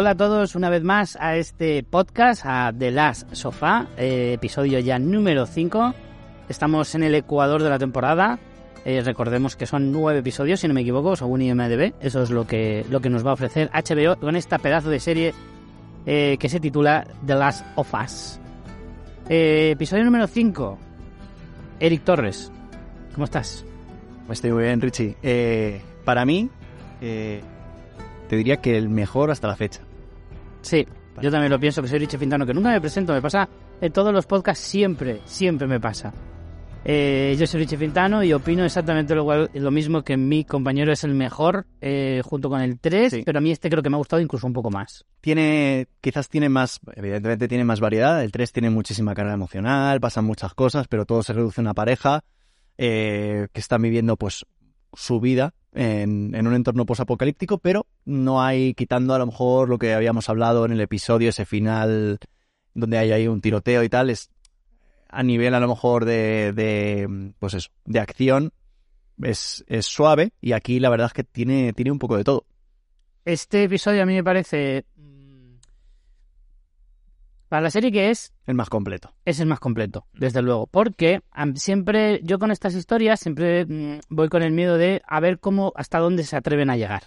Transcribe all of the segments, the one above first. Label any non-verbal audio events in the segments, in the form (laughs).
Hola a todos una vez más a este podcast, a The Last Sofá, eh, episodio ya número 5. Estamos en el ecuador de la temporada. Eh, recordemos que son nueve episodios, si no me equivoco, según IMDB. Eso es lo que, lo que nos va a ofrecer HBO con esta pedazo de serie eh, que se titula The Last of Us. Eh, episodio número 5. Eric Torres, ¿cómo estás? Estoy muy bien, Richie. Para mí, te diría que el mejor hasta la fecha. Sí, yo también lo pienso, que soy Richie Fintano, que nunca me presento, me pasa en todos los podcasts, siempre, siempre me pasa. Eh, yo soy Richie Fintano y opino exactamente lo, igual- lo mismo que mi compañero es el mejor, eh, junto con el 3, Sí. pero a mí este creo que me ha gustado incluso un poco más. Tiene, quizás tiene más, evidentemente tiene más variedad. El 3 tiene muchísima carga emocional, pasan muchas cosas, pero todo se reduce a una pareja eh, que están viviendo pues su vida en, un entorno posapocalíptico, pero no hay, quitando a lo mejor lo que habíamos hablado en el episodio, ese final donde hay ahí un tiroteo y tal, es a nivel a lo mejor de, de pues eso, de acción, es, es suave y aquí la verdad es que tiene, tiene un poco de todo. Este episodio a mí me parece... Para la serie que es, El más completo. es el más completo, desde luego. Porque siempre, yo con estas historias, siempre mm, voy con el miedo de a ver cómo, hasta dónde se atreven a llegar.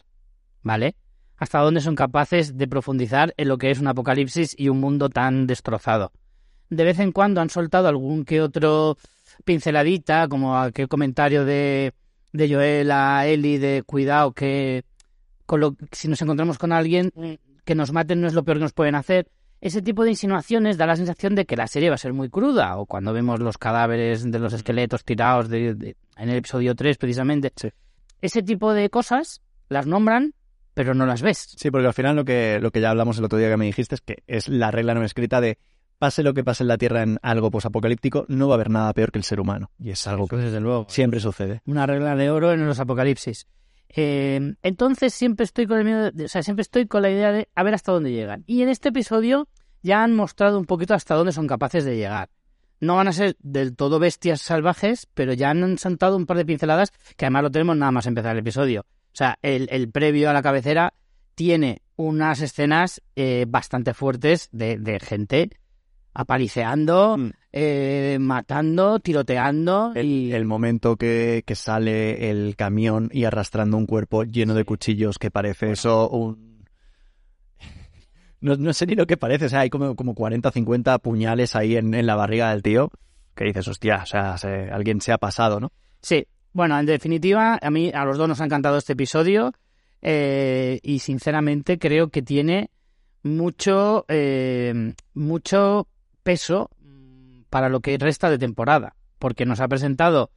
¿Vale? Hasta dónde son capaces de profundizar en lo que es un apocalipsis y un mundo tan destrozado. De vez en cuando han soltado algún que otro pinceladita, como aquel comentario de, de Joel a Eli de cuidado que con lo, si nos encontramos con alguien mm, que nos maten no es lo peor que nos pueden hacer ese tipo de insinuaciones da la sensación de que la serie va a ser muy cruda, o cuando vemos los cadáveres de los esqueletos tirados de- de- en el episodio 3 precisamente. Sí. Ese tipo de cosas las nombran, pero no las ves. Sí, porque al final lo que, lo que ya hablamos el otro día que me dijiste es que es la regla no escrita de pase lo que pase en la Tierra en algo posapocalíptico, no va a haber nada peor que el ser humano. Y es algo que desde luego. siempre sucede. Una regla de oro en los apocalipsis. Eh, entonces siempre estoy con el miedo, o sea, siempre estoy con la idea de a ver hasta dónde llegan. Y en este episodio ya han mostrado un poquito hasta dónde son capaces de llegar. No van a ser del todo bestias salvajes, pero ya han sentado un par de pinceladas que además lo tenemos nada más empezar el episodio. O sea, el, previo a la cabecera tiene unas escenas eh, bastante fuertes de, de gente apaliceando, Mm. Eh, matando, tiroteando El, y el momento que, que sale el camión y arrastrando un cuerpo lleno de cuchillos que parece eso un... (laughs) No, no sé ni lo que parece, o sea, hay como, como 40 o 50 puñales ahí en, en la barriga del tío que dices, hostia, o sea, se- alguien se ha pasado, ¿no? Sí, bueno, en definitiva, a mí, a los dos nos ha encantado este episodio eh, y sinceramente creo que tiene mucho, eh, mucho peso para lo que resta de temporada, porque nos ha presentado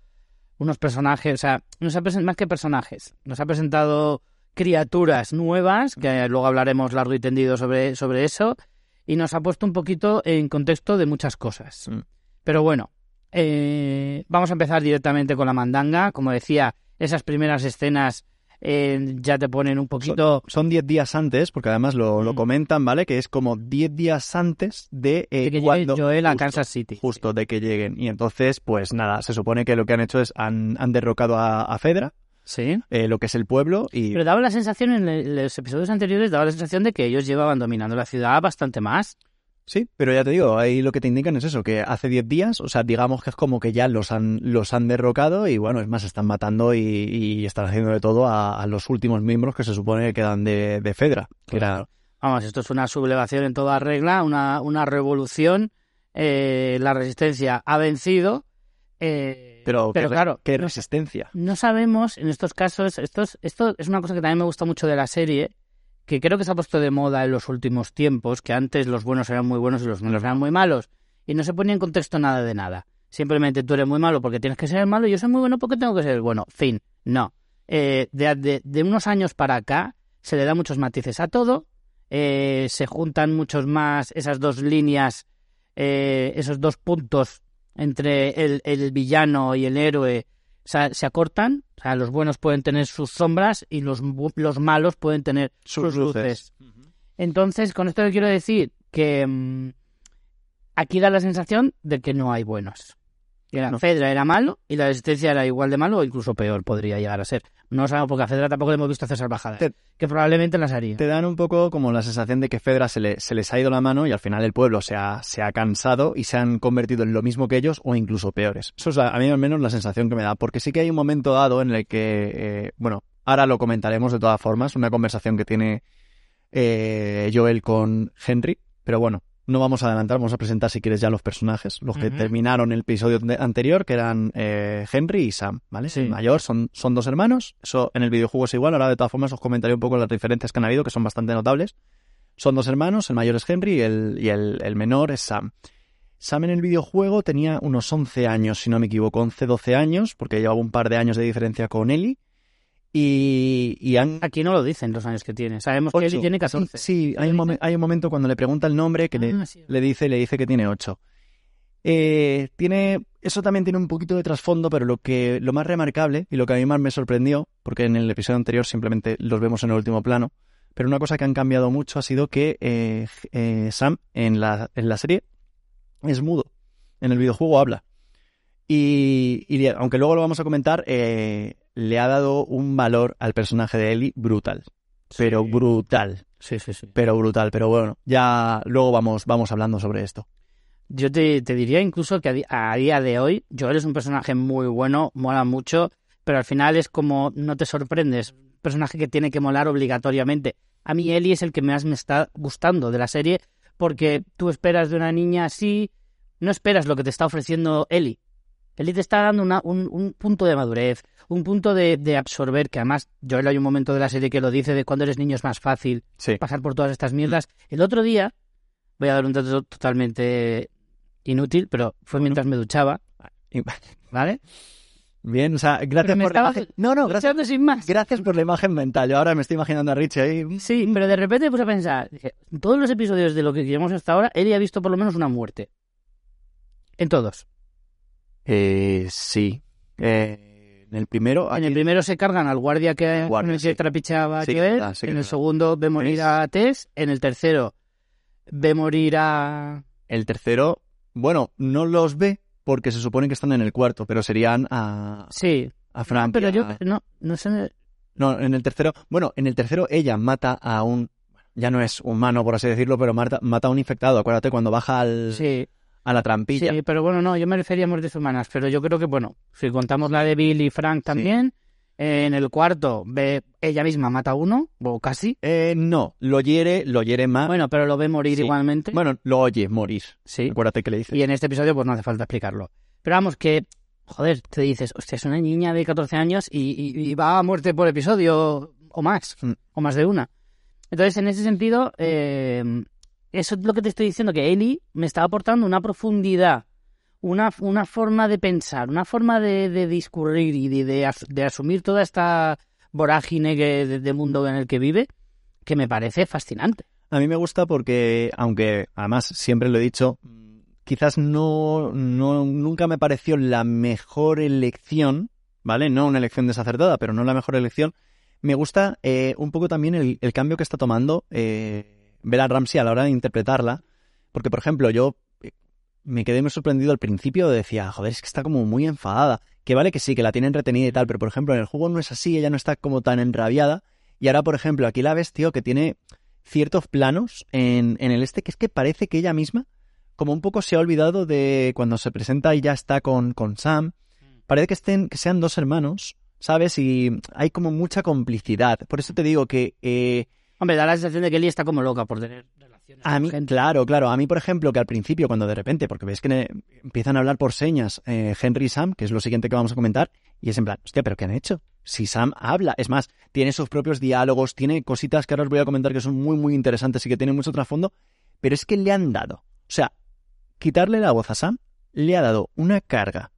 unos personajes, o sea, nos ha presentado más que personajes, nos ha presentado criaturas nuevas, que luego hablaremos largo y tendido sobre, sobre eso, y nos ha puesto un poquito en contexto de muchas cosas. Mm. Pero bueno, eh, vamos a empezar directamente con la mandanga. Como decía, esas primeras escenas eh, ya te ponen un poquito... Son 10 días antes, porque además lo, lo Mm. comentan, ¿vale? Que es como 10 días antes de, eh, de que llegue cuando... Joel a justo, Kansas City. Justo de que lleguen. Y entonces, pues nada, se supone que lo que han hecho es han, han derrocado a, a Fedra, Sí. eh, lo que es el pueblo, y Pero daba la sensación, en los episodios anteriores, daba la sensación de que ellos llevaban dominando la ciudad bastante más. Sí, pero ya te digo, ahí lo que te indican es eso, que hace 10 días, o sea, digamos que es como que ya los han, los han derrocado y bueno, es más, están matando y, y están haciendo de todo a, a los últimos miembros que se supone que quedan de, de Fedra, que era Vamos, esto es una sublevación en toda regla, una, una revolución. eh, la resistencia ha vencido. eh, Pero, pero qué, claro, qué resistencia. no sabemos en estos casos, esto es, esto es una cosa que también me gusta mucho de la serie, que creo que se ha puesto de moda en los últimos tiempos, que antes los buenos eran muy buenos y los malos eran muy malos, y no se ponía en contexto nada de nada. Simplemente tú eres muy malo porque tienes que ser malo y yo soy muy bueno porque tengo que ser bueno. Fin. No. Eh, de, de- unos años para acá se le da muchos matices a todo, eh, se juntan muchos más esas dos líneas, eh, esos dos puntos entre el, el villano y el héroe sea, se acortan. O sea, los buenos pueden tener sus sombras y los, los malos pueden tener sus, luces. Entonces, con esto quiero decir que mm, aquí da la sensación de que no hay buenos. Era, No. Fedra era malo y la resistencia era igual de malo o incluso peor podría llegar a ser. No sabemos porque a Fedra tampoco le hemos visto hacer salvajadas. Te- que probablemente las haría. Te dan un poco como la sensación de que Fedra se, le- se les ha ido la mano y al final el pueblo se ha, se ha cansado y se han convertido en lo mismo que ellos o incluso peores. Eso es la- a mí al menos la sensación que me da, porque sí que hay un momento dado en el que, eh, bueno, ahora lo comentaremos de todas formas, una conversación que tiene eh, Joel con Henry, pero bueno, no vamos a adelantar, vamos a presentar si quieres ya los personajes, los que terminaron el episodio anterior, que eran eh, Henry y Sam, ¿vale? Sí. El mayor son, son dos hermanos, eso en el videojuego es igual, ahora de todas formas os comentaré un poco las diferencias que han habido, que son bastante notables. Son dos hermanos, el mayor es Henry y el, y el, el menor es Sam. Sam en el videojuego tenía unos 11 años, si no me equivoco, 11-12 años, porque llevaba un par de años de diferencia con Ellie. Y, Aquí no lo dicen los años que tiene. Sabemos que él tiene 14. Sí, hay un, momen- hay un momento cuando le pregunta el nombre que le, Ah, sí. le dice, le dice que tiene ocho. Eh, tiene, eso también tiene un poquito de trasfondo, pero lo que, lo más remarcable y lo que a mí más me sorprendió, porque en el episodio anterior simplemente los vemos en el último plano, pero una cosa que han cambiado mucho ha sido que eh, eh, Sam en la, en la serie es mudo, en el videojuego habla. Y, y aunque luego lo vamos a comentar, eh, le ha dado un valor al personaje de Ellie brutal, pero brutal Sí, sí, sí. pero brutal. Pero bueno, ya luego vamos, vamos hablando sobre esto. Yo te, te diría incluso que a, día de hoy, Joel es un personaje muy bueno, mola mucho, pero al final es como no te sorprendes. Un personaje que tiene que molar obligatoriamente. A mí Ellie es el que más me está gustando de la serie, porque tú esperas de una niña así, no esperas lo que te está ofreciendo Ellie. Ellie te está dando una- un, un punto de madurez, un punto de, de absorber, que además Joel hay un momento de la serie que lo dice de cuando eres niño es más fácil Sí. pasar por todas estas mierdas. El otro día, voy a dar un dato totalmente inútil, pero fue mientras me duchaba, ¿vale? Bien, o sea, gracias por la imagen. No, no, gracias, Duchando sin más. gracias por la imagen mental. Yo ahora me estoy imaginando a Richie ahí. Sí, pero de repente me puse a pensar, en todos los episodios de lo que llevamos hasta ahora, Ellie ha visto por lo menos una muerte. En todos. Eh, sí. Eh, en el primero. En el primero se cargan al guardia que, Guardia, el que sí. trapichaba Sí, a Joel. verdad, sí, en el verdad. segundo ve morir a Tess. En el tercero ve morir a... El tercero, bueno, no los ve porque se supone que están en el cuarto, pero serían a, Sí, a Frank. pero yo a- no, no sé... No, en el tercero, bueno, en el tercero ella mata a un, ya no es humano por así decirlo, pero mata, mata a un infectado. Acuérdate cuando baja al, Sí, a la trampilla. Sí, pero bueno, no, yo me refería a muertes humanas, pero yo creo que, bueno, si contamos la de Bill y Frank también, eh, en el cuarto ve ella misma mata a uno, o casi, Eh, no, lo hiere, lo hiere más. bueno, pero lo ve morir Sí. igualmente, Bueno, lo oye morir. sí, Acuérdate que le dice. y en este episodio pues no hace falta explicarlo. Pero vamos, que, joder, te dices, hostia, es una niña de 14 años y, y- y va a muerte por episodio o más, Mm. o más de una. Entonces, en ese sentido, eh, eso es lo que te estoy diciendo, que Ellie me está aportando una profundidad, una, una forma de pensar, una forma de, de discurrir y de, de as- de asumir toda esta vorágine de, mundo en el que vive, que me parece fascinante. A mí me gusta porque, aunque además siempre lo he dicho, quizás no, no nunca me pareció la mejor elección, ¿vale? No una elección desacertada, pero no la mejor elección. Me gusta eh, un poco también el, el cambio que está tomando eh, Bella Ramsey a la hora de interpretarla, porque por ejemplo yo eh, me quedé muy sorprendido al principio, decía, joder, es que está como muy enfadada, que vale que sí, que la tienen retenida y tal, pero por ejemplo en el juego no es así, ella no está como tan enrabiada, y ahora por ejemplo aquí la ves, tío, que tiene ciertos planos en, en el este que es que parece que ella misma como un poco se ha olvidado de cuando se presenta y ya está con, con Sam. Parece que estén, que sean dos hermanos, ¿sabes? Y hay como mucha complicidad. Por eso te digo que eh, Hombre, da la sensación de que Ellie está como loca por tener relaciones a con mí, gente. claro, claro, a mí por ejemplo que al principio cuando de repente, porque ves que empiezan a hablar por señas eh, Henry y Sam, que es lo siguiente que vamos a comentar, y es en plan, hostia, pero ¿qué han hecho? Si Sam habla, es más, tiene sus propios diálogos, tiene cositas que ahora os voy a comentar que son muy, muy interesantes y que tienen mucho trasfondo, pero es que le han dado, o sea, quitarle la voz a Sam le ha dado una carga,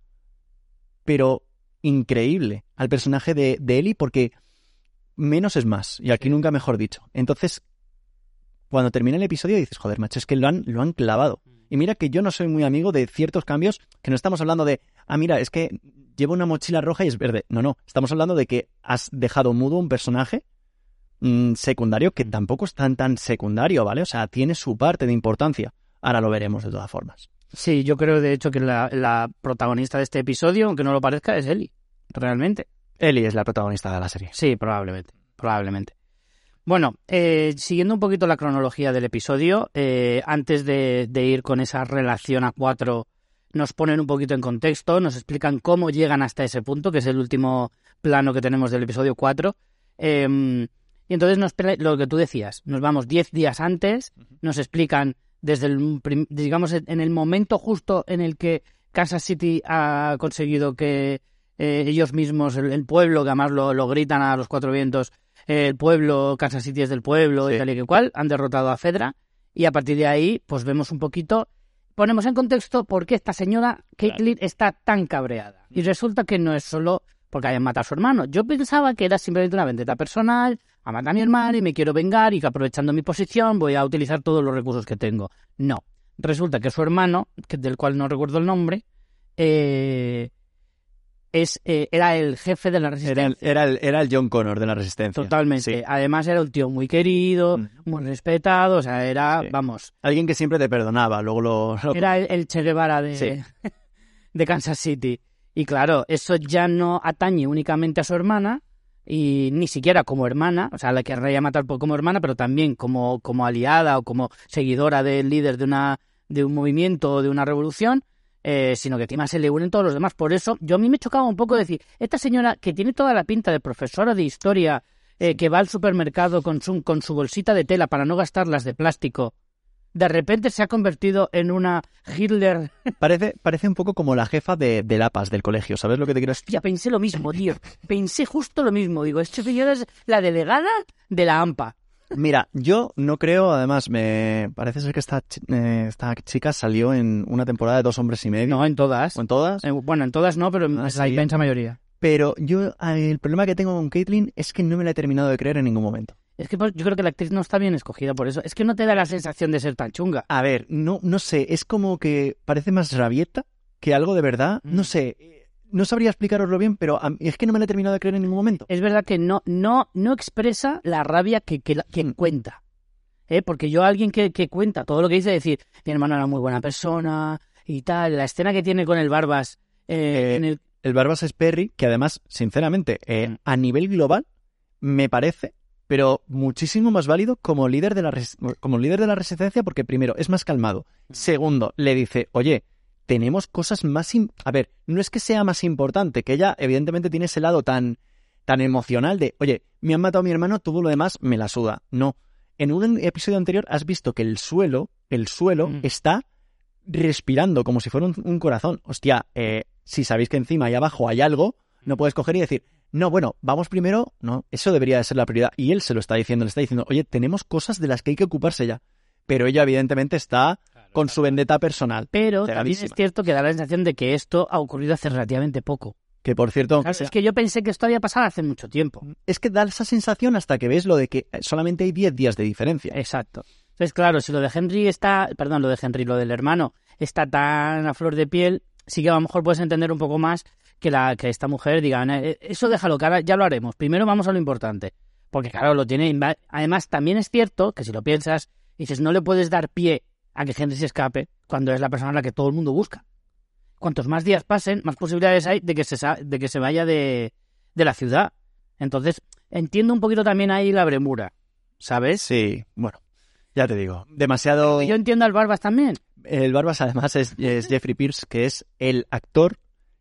pero increíble al personaje de, de Ellie porque menos es más, y aquí nunca mejor dicho. Entonces, cuando termina el episodio dices, joder, macho, es que lo han, lo han clavado. Y mira que yo no soy muy amigo de ciertos cambios, que no estamos hablando de, ah, mira, es que llevo una mochila roja y es verde. No, no, estamos hablando de que has dejado mudo un personaje mm, secundario que tampoco es tan tan secundario, ¿vale? O sea, tiene su parte de importancia. Ahora lo veremos de todas formas. Sí, yo creo de hecho que la, la protagonista de este episodio, aunque no lo parezca, es Ellie, realmente. Ellie es la protagonista de la serie. Sí, probablemente, probablemente. Bueno, eh, siguiendo un poquito la cronología del episodio, eh, antes de, de ir con esa relación a cuatro, nos ponen un poquito en contexto, nos explican cómo llegan hasta ese punto, que es el último plano que tenemos del episodio 4. Eh, y entonces nos, lo que tú decías, nos vamos 10 días antes, nos explican desde el, digamos, en el momento justo en el que Kansas City ha conseguido que eh, ellos mismos, el, el pueblo, que además lo, lo gritan a los cuatro vientos, eh, el pueblo, Kansas City es del pueblo y tal y que cual, han derrotado a Fedra y a partir de ahí pues vemos un poquito, ponemos en contexto por qué esta señora Caitlyn está tan cabreada. Y resulta que no es solo porque hayan matado a su hermano. Yo pensaba que era simplemente una vendetta personal, a matar a mi hermano y me quiero vengar y que aprovechando mi posición voy a utilizar todos los recursos que tengo. No. Resulta que su hermano, del cual no recuerdo el nombre, eh, es, eh, era el jefe de la resistencia. Era el, era, el, era el John Connor de la Resistencia. Totalmente. Sí. Además era un tío muy querido, Mm. muy respetado, o sea, era, Sí. vamos, Alguien que siempre te perdonaba, luego lo... lo- era el, el Che Guevara de, Sí. (laughs) de Kansas City. Y claro, eso ya no atañe únicamente a su hermana, y ni siquiera como hermana, o sea, la querría matar por- como hermana, pero también como, como aliada o como seguidora del líder de, una, de un movimiento o de una revolución, eh, sino que encima se le unen todos los demás. Por eso, yo a mí me chocaba un poco decir, esta señora que tiene toda la pinta de profesora de historia, eh, que va al supermercado con su, con su bolsita de tela para no gastarlas de plástico, de repente se ha convertido en una Hitler. (laughs) Parece, parece un poco como la jefa de, de Lapas del colegio, ¿sabes lo que te quiero decir? Ya pensé lo mismo, tío. Pensé justo lo mismo. Digo, esta señora es la delegada de la AMPA. Mira, yo no creo, además, me parece ser que esta, eh, esta chica salió en una temporada de Dos Hombres y Medio. No, en todas. ¿O en todas? Eh, bueno, en todas no, pero en Ah, la sí. inmensa mayoría. Pero yo, eh, el problema que tengo con Caitlyn es que no me la he terminado de creer en ningún momento. Es que pues, yo creo que la actriz no está bien escogida por eso. Es que no te da la sensación de ser tan chunga. A ver, no, no sé, es como que parece más rabieta que algo de verdad. Mm. No sé, eh, no sabría explicaroslo bien, pero a mí- es que no me la he terminado de creer en ningún momento. Es verdad que no, no, no expresa la rabia que, que, que Mm. cuenta. ¿Eh? Porque yo, alguien que, que cuenta todo lo que dice, decir, mi hermano era muy buena persona y tal, la escena que tiene con el Barbas eh, Eh, en el El Barbas es Perry, que además, sinceramente, eh, Mm. a nivel global, me parece, pero muchísimo más válido como líder de la res- como líder de la resistencia, porque primero es más calmado. Mm. Segundo, le dice, oye, tenemos cosas más a ver, no es que sea más importante, que ella evidentemente tiene ese lado tan tan emocional de, oye, me han matado a mi hermano, todo lo demás me la suda. No. En un episodio anterior has visto que el suelo, el suelo Mm. está respirando como si fuera un, un corazón. Hostia, eh, si sabéis que encima y abajo hay algo, no puedes coger y decir, no, bueno, vamos primero, no, eso debería de ser la prioridad. Y él se lo está diciendo, le está diciendo, oye, tenemos cosas de las que hay que ocuparse ya. Pero ella evidentemente está con su vendetta personal. Pero también es cierto que da la sensación de que esto ha ocurrido hace relativamente poco. Que por cierto, Claro, es que yo pensé que esto había pasado hace mucho tiempo. es que da esa sensación hasta que ves lo de que solamente hay 10 días de diferencia. Exacto. Entonces, claro, si lo de Henry está, perdón, lo de Henry, lo del hermano, está tan a flor de piel, sí que a lo mejor puedes entender un poco más que la que esta mujer diga, "Eh, eso déjalo, ahora ya lo haremos. Primero vamos a lo importante. Porque claro, lo tiene. Además, también es cierto que si lo piensas, dices, no le puedes dar pie a que Henry se escape cuando es la persona a la que todo el mundo busca. Cuantos más días pasen, más posibilidades hay de que se, de que se vaya de, de la ciudad. Entonces, entiendo un poquito también ahí la bremura, ¿sabes? Sí, bueno, ya te digo, demasiado... Yo entiendo al Barbas también. El Barbas además es, es Jeffrey Pierce, que es el actor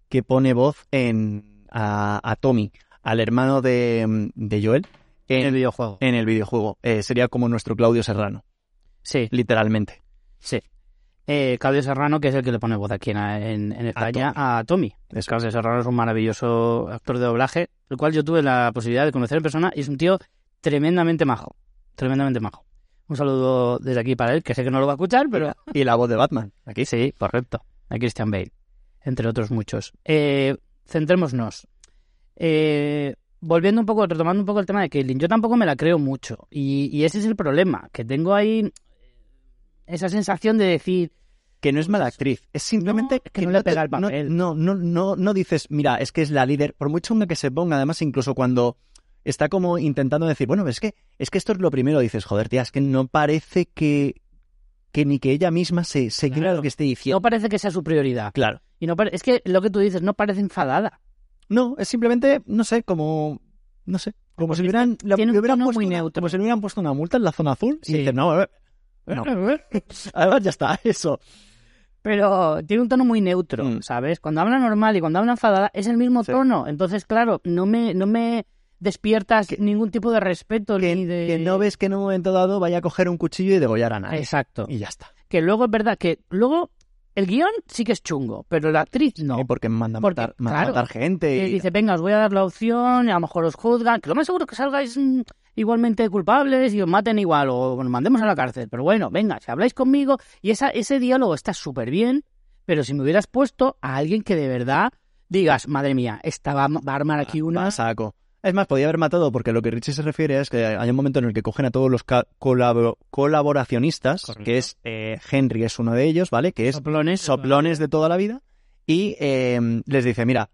que pone voz en a, a Tommy, al hermano de, de Joel, En el videojuego. en el videojuego. Eh, sería como nuestro Claudio Serrano, Sí, literalmente. Sí. Eh, Claudio Serrano, que es el que le pone voz aquí en, en- en España a Tommy. Eso. Claudio Serrano es un maravilloso actor de doblaje, el cual yo tuve la posibilidad de conocer en persona y es un tío tremendamente majo. Tremendamente majo. Un saludo desde aquí para él, que sé que no lo va a escuchar, pero (laughs) Y la voz de Batman, aquí. sí, correcto. A Christian Bale, entre otros muchos. Eh, centrémonos. Eh, volviendo un poco, retomando un poco el tema de Caitlyn, yo tampoco me la creo mucho. Y, y ese es el problema, que tengo ahí esa sensación de decir, Que no es mala actriz, es simplemente No, que no le pega el no- papel. No, no, no, no dices, mira, es que es la líder, por muy chunga que se ponga, además incluso cuando está como intentando decir, bueno, es que, es que esto es lo primero, dices, joder, tía, es que no parece que, que ni que ella misma se, se Claro. lo que esté No diciendo. parece que sea su prioridad. Claro. Y no es que lo que tú dices no parece enfadada. No, es simplemente, no sé, como, no sé, como Porque si hubieran, le- hubieran puesto muy una- neutro. como si le hubieran puesto una multa en la zona azul y dicen, no, a ver, No. (laughs) además ya está, eso. Pero tiene un tono muy neutro, Mm. ¿sabes? Cuando habla normal y cuando habla enfadada es el mismo Sí. tono. Entonces, claro, no me, no me despiertas ningún tipo de respeto Que, ni de... que no ves que en un momento dado vaya a coger un cuchillo y degollar a nadie. Exacto. Y ya está. Que luego es verdad que luego el guion sí que es chungo, pero la actriz no. Sí, porque manda a Porque, matar, claro, matar gente. Y- dice, venga, os voy a dar la opción, y a lo mejor os juzgan, que lo más seguro que salgáis mm, igualmente culpables y os maten igual, o nos mandemos a la cárcel. Pero bueno, venga, si habláis conmigo, y esa, ese diálogo está súper bien, pero si me hubieras puesto a alguien que de verdad digas, madre mía, esta va, va a armar aquí Va una... a saco. Es más, podía haber matado porque lo que Richie se refiere es que hay un momento en el que cogen a todos los colaboracionistas, Correcto. que es eh, Henry es uno de ellos, ¿vale? Que es Soplones. soplones de toda la vida y eh, les dice, mira,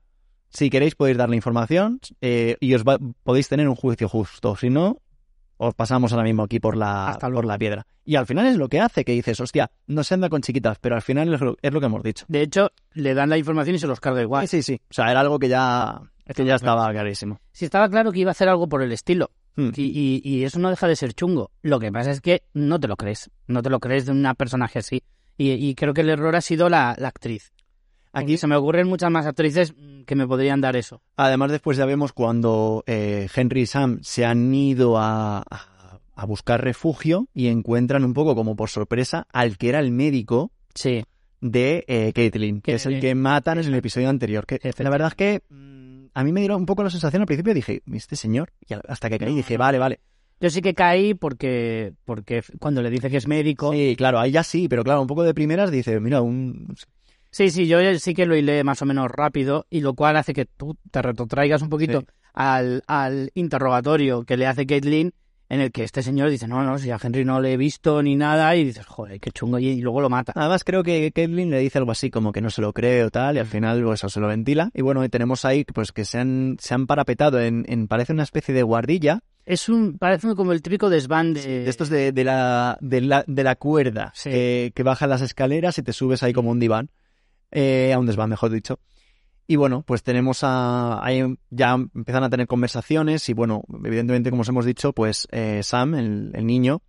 si queréis podéis darle información eh, y os va- podéis tener un juicio justo, si no, os pasamos ahora mismo aquí por la, por la piedra. Y al final es lo que hace, que dices, hostia, no se anda con chiquitas, pero al final es lo, es lo que hemos dicho. De hecho, le dan la información y se los carga igual. Sí, sí, sí. O sea, era algo que ya, que ya estaba clarísimo. Si estaba claro que iba a hacer algo por el estilo. Hmm. Y, y- y eso no deja de ser chungo. Lo que pasa es que no te lo crees. No te lo crees de un personaje así. Y, y creo que el error ha sido la, la actriz. Aquí se me ocurren muchas más actrices mm, que me podrían dar eso. Además, después ya vemos cuando eh, Henry y Sam se han ido a, buscar refugio y encuentran un poco como por sorpresa al que era el médico Sí. de eh, Caitlyn, que es el que matan en el episodio anterior. Que la verdad es que mm, a mí me dieron un poco la sensación al principio, dije, este señor, y hasta que caí dije, vale, vale. Yo sí que caí porque, porque cuando le dice que es médico. Sí, claro, ahí ya sí, pero claro, un poco de primeras dice, mira, un... sí, yo sí que lo hilé más o menos rápido. Y lo cual hace que tú te retrotraigas un poquito Sí. al, al interrogatorio que le hace Caitlyn. En el que este señor dice, no, no, si a Henry no le he visto ni nada. Y dices, joder, qué chungo. Y, y luego lo mata. Además creo que Caitlyn le dice algo así como que no se lo cree o tal, y al final pues, eso se lo ventila. Y bueno, tenemos ahí pues que se han, se han parapetado en, en parece una especie de guardilla, Es un, parece como el típico desván de... de estos de, de la, de, la, de la cuerda Sí. eh, que bajan las escaleras y te subes ahí como un diván, eh, a un desván, mejor dicho. Y bueno, pues tenemos a, ya empiezan a tener conversaciones y bueno, evidentemente como os hemos dicho, pues eh, Sam, el, el niño,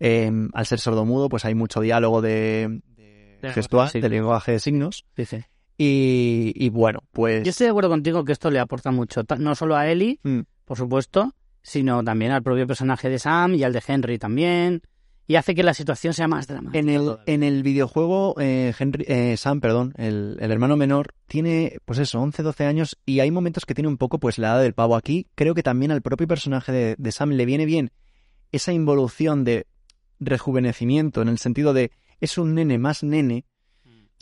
eh, al ser sordomudo, pues hay mucho diálogo de, de De gestual, sí. de lenguaje de signos. Dice. Y, y bueno, pues... Yo estoy de acuerdo contigo que esto le aporta mucho, no solo a Ellie, Mm, por supuesto, sino también al propio personaje de Sam y al de Henry también, y hace que la situación sea más dramática. En el, todavía. en el videojuego, eh, Henry, eh, Sam, perdón, el, el hermano menor, tiene, pues eso, 11, 12 años y hay momentos que tiene un poco, pues, la edad del pavo aquí. Creo que también al propio personaje de, de Sam le viene bien esa involución de rejuvenecimiento, en el sentido de es un nene más nene,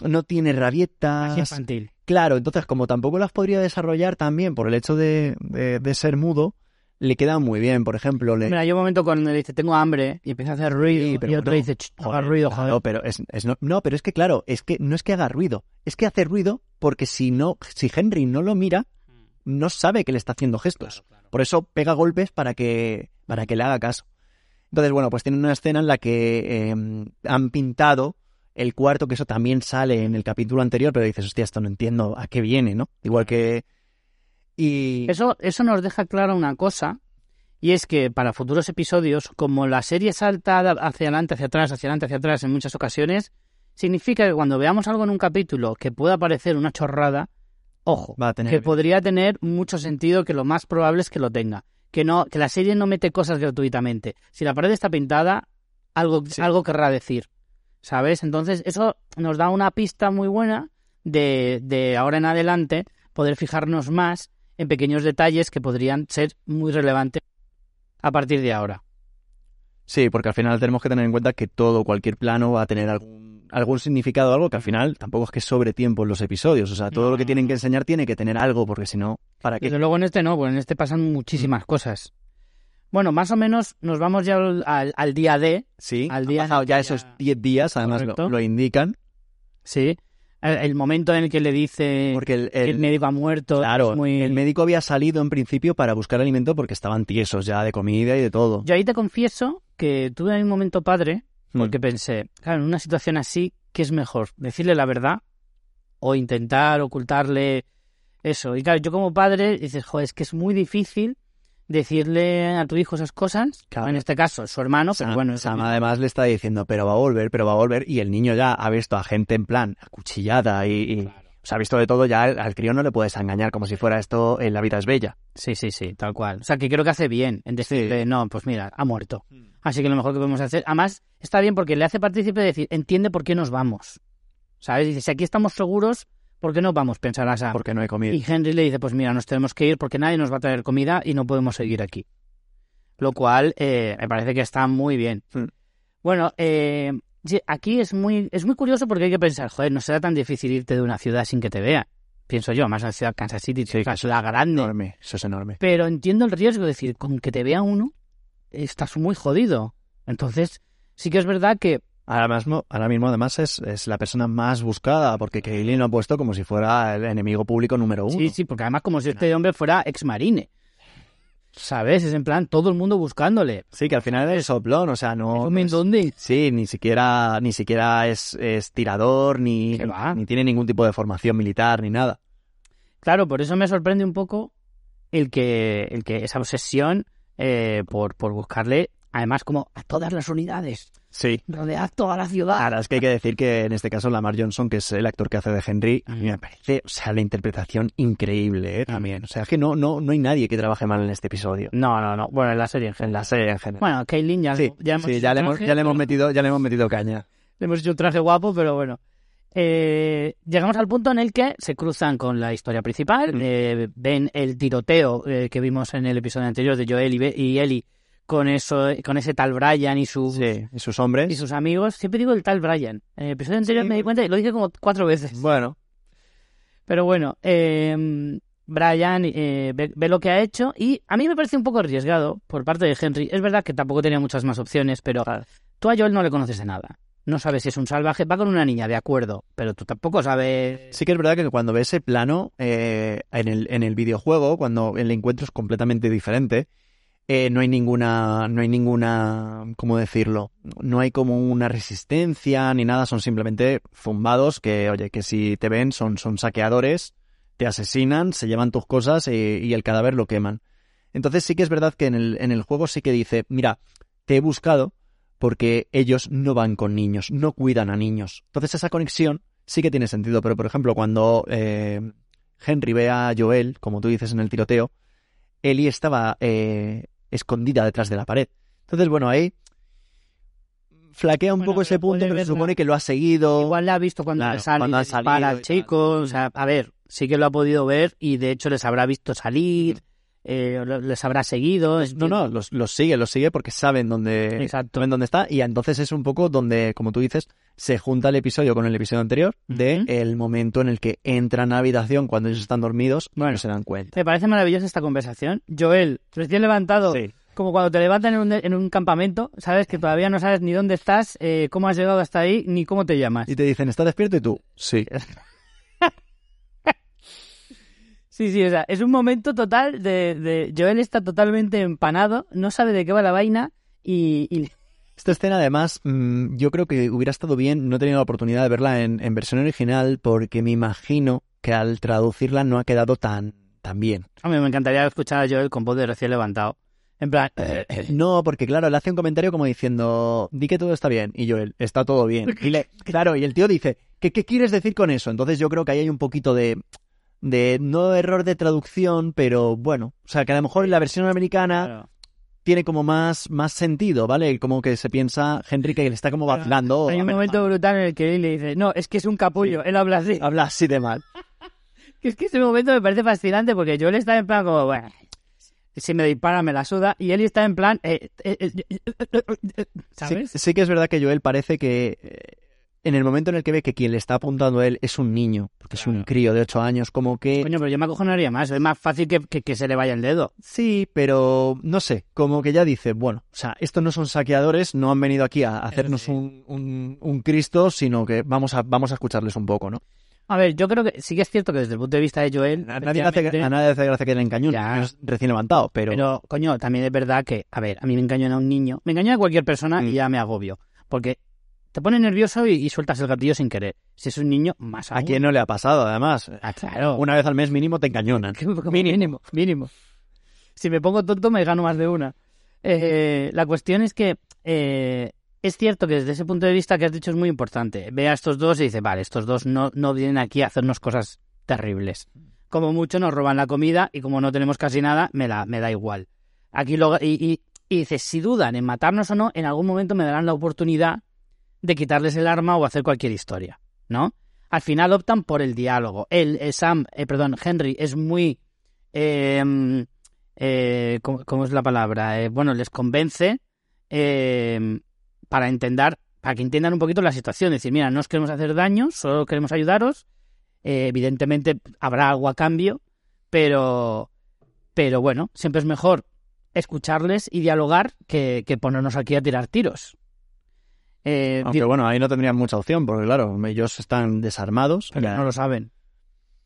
no tiene Más rabietas. infantil. Claro, entonces, como tampoco las podría desarrollar también por el hecho de, de, de ser mudo, le queda muy bien. Por ejemplo, le, Mira, hay un momento cuando le dice, tengo hambre, y empieza a hacer ruido, Sí, pero y otro no. dice, "Ch, no hagas ruido, joder. pero es, es no, no, pero es que claro, es que no es que haga ruido, es que hace ruido porque si no, si Henry no lo mira, no sabe que le está haciendo gestos. Por eso pega golpes para que, para que le haga caso. Entonces, bueno, pues tienen una escena en la que eh, han pintado el cuarto, que eso también sale en el capítulo anterior, pero dices, hostia, esto no entiendo a qué viene, ¿no? Igual que... Y... Eso, eso nos deja clara una cosa, y es que para futuros episodios, como la serie salta hacia adelante, hacia atrás, hacia adelante, hacia atrás en muchas ocasiones, significa que cuando veamos algo en un capítulo que pueda parecer una chorrada, ojo, Va a tener... que podría tener mucho sentido, que lo más probable es que lo tenga. Que no, que la serie no mete cosas gratuitamente. Si la pared está pintada, algo, Sí. algo querrá decir. ¿Sabes? Entonces, eso nos da una pista muy buena de, de ahora en adelante poder fijarnos más en pequeños detalles que podrían ser muy relevantes a partir de ahora. Sí, porque al final tenemos que tener en cuenta que todo, cualquier plano va a tener algún, algún significado, algo que al final tampoco es que sobre tiempo en los episodios. O sea, todo No, lo que tienen que enseñar tiene que tener algo, porque si no, ¿para qué? Desde luego en este no, pues en este pasan muchísimas cosas. Bueno, más o menos nos vamos ya al, al- al día D, Sí, al han día- pasado ya esos 10 días, además lo, lo indican, ¿sí? El, momento en el que le dice porque el, que el médico ha muerto claro, muy... el médico había salido en principio para buscar alimento porque estaban tiesos ya de comida y de todo. Yo ahí te confieso que tuve un momento padre Mm. Porque pensé, claro, en una situación así, ¿qué es mejor? ¿Decirle la verdad o intentar ocultarle eso? Y claro, yo como padre dices, joder, es que es muy difícil decirle a tu hijo esas cosas. Claro. En este caso, su hermano, pero Sam, bueno, Sam además le está diciendo, pero va a volver, pero va a volver. Y el niño ya ha visto a gente en plan acuchillada y, y- o sea, ha visto de todo. Ya al, al crío no le puedes engañar como si fuera esto en La vida es bella. Sí, sí, sí, tal cual. O sea, que creo que hace bien en decirle, no, pues mira, ha muerto. Así que lo mejor que podemos hacer, además, está bien porque le hace partícipe de decir, entiende por qué nos vamos. ¿Sabes? Dice, si aquí estamos seguros, ¿por qué no vamos? Pensará Sam. Porque no hay comida. Y Henry le dice, pues mira, nos tenemos que ir porque nadie nos va a traer comida y no podemos seguir aquí. Lo cual eh, me parece que está muy bien. Mm. Bueno, eh, sí, aquí es muy, es muy curioso porque hay que pensar, joder, no será tan difícil irte de una ciudad sin que te vean. Pienso yo, más una ciudad Kansas City, Sí, una ciudad grande. Enorme, eso es enorme. Pero entiendo el riesgo de decir, con que te vea uno, estás muy jodido. Entonces, sí que es verdad que Ahora mismo, ahora mismo además es, es la persona más buscada porque Kaylin lo ha puesto como si fuera el enemigo público número uno. Sí, sí, porque además como si este hombre fuera ex marine. ¿Sabes? Es en plan todo el mundo buscándole. Sí, que al final es soplón, o sea, no... ¿Eso no me es- dónde? Sí, ni siquiera, ni siquiera es, es tirador, ni, ni tiene ningún tipo de formación militar, ni nada. Claro, por eso me sorprende un poco el que, el que esa obsesión eh, por, por buscarle, además como a todas las unidades, Sí. rodead toda la ciudad. Ahora es que hay que decir que en este caso Lamar Johnson, que es el actor que hace de Henry, a mí me parece, o sea, la interpretación increíble, ¿eh? También. O sea, es que no, no, no hay nadie que trabaje mal en este episodio. No, no, no. Bueno, en la serie en En general. la serie en general. Bueno, Kaylin ya, sí, ya hemos, sí, ya le hemos, ya le hemos metido, ya le hemos metido caña. le hemos hecho un traje guapo, pero bueno. Eh, llegamos al punto en el que se cruzan con la historia principal, Mm. eh, ven el tiroteo eh, que vimos en el episodio anterior de Joel y, Be- y Ellie con eso, con ese tal Brian y sus, Sí, y sus hombres. y sus amigos. Siempre digo el tal Brian. En el episodio anterior Sí. me di cuenta y lo dije como cuatro veces. Bueno, Pero bueno, eh, Brian eh, ve, ve lo que ha hecho y a mí me parece un poco arriesgado por parte de Henry. Es verdad que tampoco tenía muchas más opciones, pero tú a Joel no le conoces de nada. No sabes si es un salvaje. Va con una niña, de acuerdo, pero tú tampoco sabes... sí que es verdad que cuando ves ese plano eh, en, el, en el videojuego, cuando el encuentro es completamente diferente, eh, no hay ninguna, no hay ninguna, ¿cómo decirlo? No hay como una resistencia ni nada, son simplemente zumbados que, oye, que si te ven son, son saqueadores, te asesinan, se llevan tus cosas y, el cadáver lo queman. Entonces sí que es verdad que en el, en el juego sí que dice, mira, te he buscado porque ellos no van con niños, no cuidan a niños. Entonces esa conexión sí que tiene sentido, pero por ejemplo cuando eh, Henry ve a Joel, como tú dices en el tiroteo, Ellie estaba eh, escondida detrás de la pared. Entonces, bueno, ahí flaquea un Bueno, poco ese punto, pero se supone que lo ha seguido. Igual la ha visto cuando Claro, le sale cuando ha salido tal. chico. O sea, a ver, sí que lo ha podido ver y de hecho les habrá visto salir, eh, les habrá seguido. es- No, no, los, los sigue, los sigue porque saben dónde, Exacto. saben dónde está y entonces es un poco donde, como tú dices, se junta el episodio con el episodio anterior de el momento en el que entran a habitación cuando ellos están dormidos Bueno. no se dan cuenta. Me parece maravillosa esta conversación. Joel, recién levantado, Sí. como cuando te levantan en un, en un campamento, sabes que todavía no sabes ni dónde estás, eh, cómo has llegado hasta ahí, ni cómo te llamas. Y te dicen, ¿estás despierto? Y tú, sí. (laughs) Sí, sí, o sea, es un momento total de, de Joel está totalmente empanado, no sabe de qué va la vaina y, y- (laughs) Esta escena, además, mm, yo creo que hubiera estado bien, no he tenido la oportunidad de verla en, en versión original porque me imagino que al traducirla no ha quedado tan, tan bien. Hombre, me encantaría escuchar a Joel con voz de recién levantado. En plan, No, porque claro, le hace un comentario como diciendo, di que todo está bien. Y Joel, está todo bien. Y le, claro, y el tío dice, ¿qué, ¿qué quieres decir con eso? Entonces yo creo que ahí hay un poquito de, de, no error de traducción, pero bueno, o sea, que a lo mejor en la versión americana claro. tiene como más, más sentido, ¿vale? Como que se piensa Henry que le está como vacilando. Hay un momento brutal en el que él le dice, no, es que es un capullo, él habla así. Habla así de mal. Que es que ese momento me parece fascinante porque Joel está en plan como, bueno, si me dispara me la suda, y él está en plan, eh, eh, eh, eh, eh, eh, ¿sabes? Sí, sí que es verdad que Joel parece que eh, en el momento en el que ve que quien le está apuntando a él es un niño, porque es un crío de 8 años, como que... Coño, pero yo me acojonaría más, es más fácil que, que, que se le vaya el dedo. Sí, pero no sé, como que ya dice, bueno, o sea, estos no son saqueadores, no han venido aquí a hacernos sí. un, un, un Cristo, sino que vamos a, vamos a escucharles un poco, ¿no? A ver, yo creo que sí que es cierto que desde el punto de vista de Joel... A nadie, le hace, a nadie hace gracia que le engañen, Ya. es recién levantado, pero... Pero, coño, también es verdad que, a ver, a mí me engañan a un niño, me engañan a cualquier persona Mm. y ya me agobio. Porque te pone nervioso y, y sueltas el gatillo sin querer. Si es un niño, más ¿A aún. quién no le ha pasado, además? Ah, claro. Una vez al mes mínimo te encañonan. (laughs) Mínimo, mínimo. Si me pongo tonto me gano más de una. Eh, la cuestión es que eh, es cierto que desde ese punto de vista que has dicho es muy importante. Ve a estos dos y dice, vale, estos dos no, no vienen aquí a hacernos cosas terribles. Como mucho nos roban la comida y como no tenemos casi nada, me, la, me da igual. Aquí lo, y, y, y dices, si dudan en matarnos o no, en algún momento me darán la oportunidad de quitarles el arma o hacer cualquier historia, ¿no? Al final optan por el diálogo. El, eh, Sam, eh, perdón, Henry es muy eh, eh, ¿cómo, es la palabra? Eh, bueno, les convence eh, para entender, para que entiendan un poquito la situación. Decir, mira, no os queremos hacer daño, solo queremos ayudaros. Eh, evidentemente habrá algo a cambio, pero, pero bueno, siempre es mejor escucharles y dialogar que, que ponernos aquí a tirar tiros. Eh, Aunque bueno, ahí no tendrían mucha opción, porque claro, ellos están desarmados. pero Ya- no lo saben.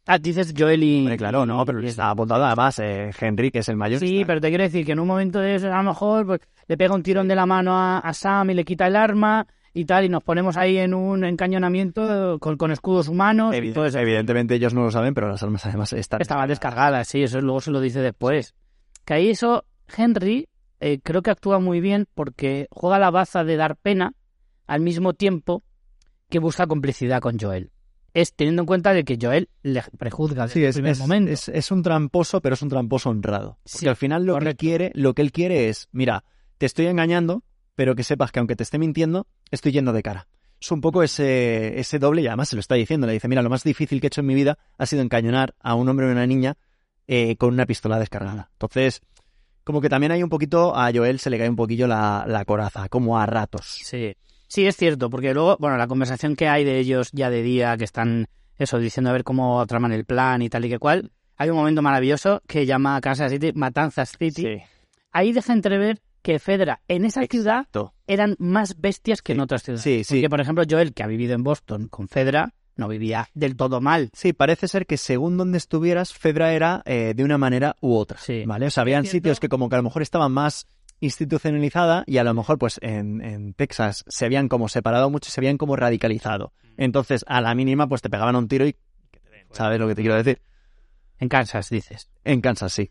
Ah, dices Joel y... Hombre, claro, no, pero y- está apuntado además eh, Henry, que es el mayor. Sí, está- pero te quiero decir que en un momento de eso, a lo mejor pues, le pega un tirón de la mano a, a Sam y le quita el arma y tal, y nos ponemos ahí en un encañonamiento con, con escudos humanos. Evi-. Evidentemente ellos no lo saben, pero las armas además están. Estaban descargadas, sí, eso luego se lo dice después. Que ahí eso, Henry eh, creo que actúa muy bien porque juega la baza de dar pena al mismo tiempo que busca complicidad con Joel. Es teniendo en cuenta de que Joel le prejuzga desde Sí, el es, primer es, momento. es- es un tramposo, pero es un tramposo honrado. Porque Sí, al final lo que, quiere, lo que él quiere es, mira, te estoy engañando, pero que sepas que aunque te esté mintiendo, estoy yendo de cara. Es un poco ese, ese doble, y además se lo está diciendo, le dice, mira, lo más difícil que he hecho en mi vida ha sido encañonar a un hombre o una niña eh, con una pistola descargada. Entonces, como que también hay un poquito, a Joel se le cae un poquillo la, la coraza, como a ratos. Sí, sí, es cierto, porque luego, bueno, la conversación que hay de ellos ya de día, que están, eso, diciendo a ver cómo traman el plan y tal y que cual, hay un momento maravilloso que llama a Kansas City Matanzas City. Ahí deja entrever que Fedra en esa ciudad Exacto. eran más bestias que en otras ciudades. Sí, sí. Porque, por ejemplo, Joel, que ha vivido en Boston con Fedra, no vivía del todo mal. Sí, parece ser que según donde estuvieras, Fedra era eh, de una manera u otra. Sí. ¿Vale? O sea, habían sitios que como que a lo mejor estaban más institucionalizada y a lo mejor pues en, en Texas se habían como separado mucho y se habían como radicalizado. Entonces, a la mínima pues te pegaban un tiro y... ¿Sabes lo que te quiero decir? En Kansas, dices. En Kansas, sí.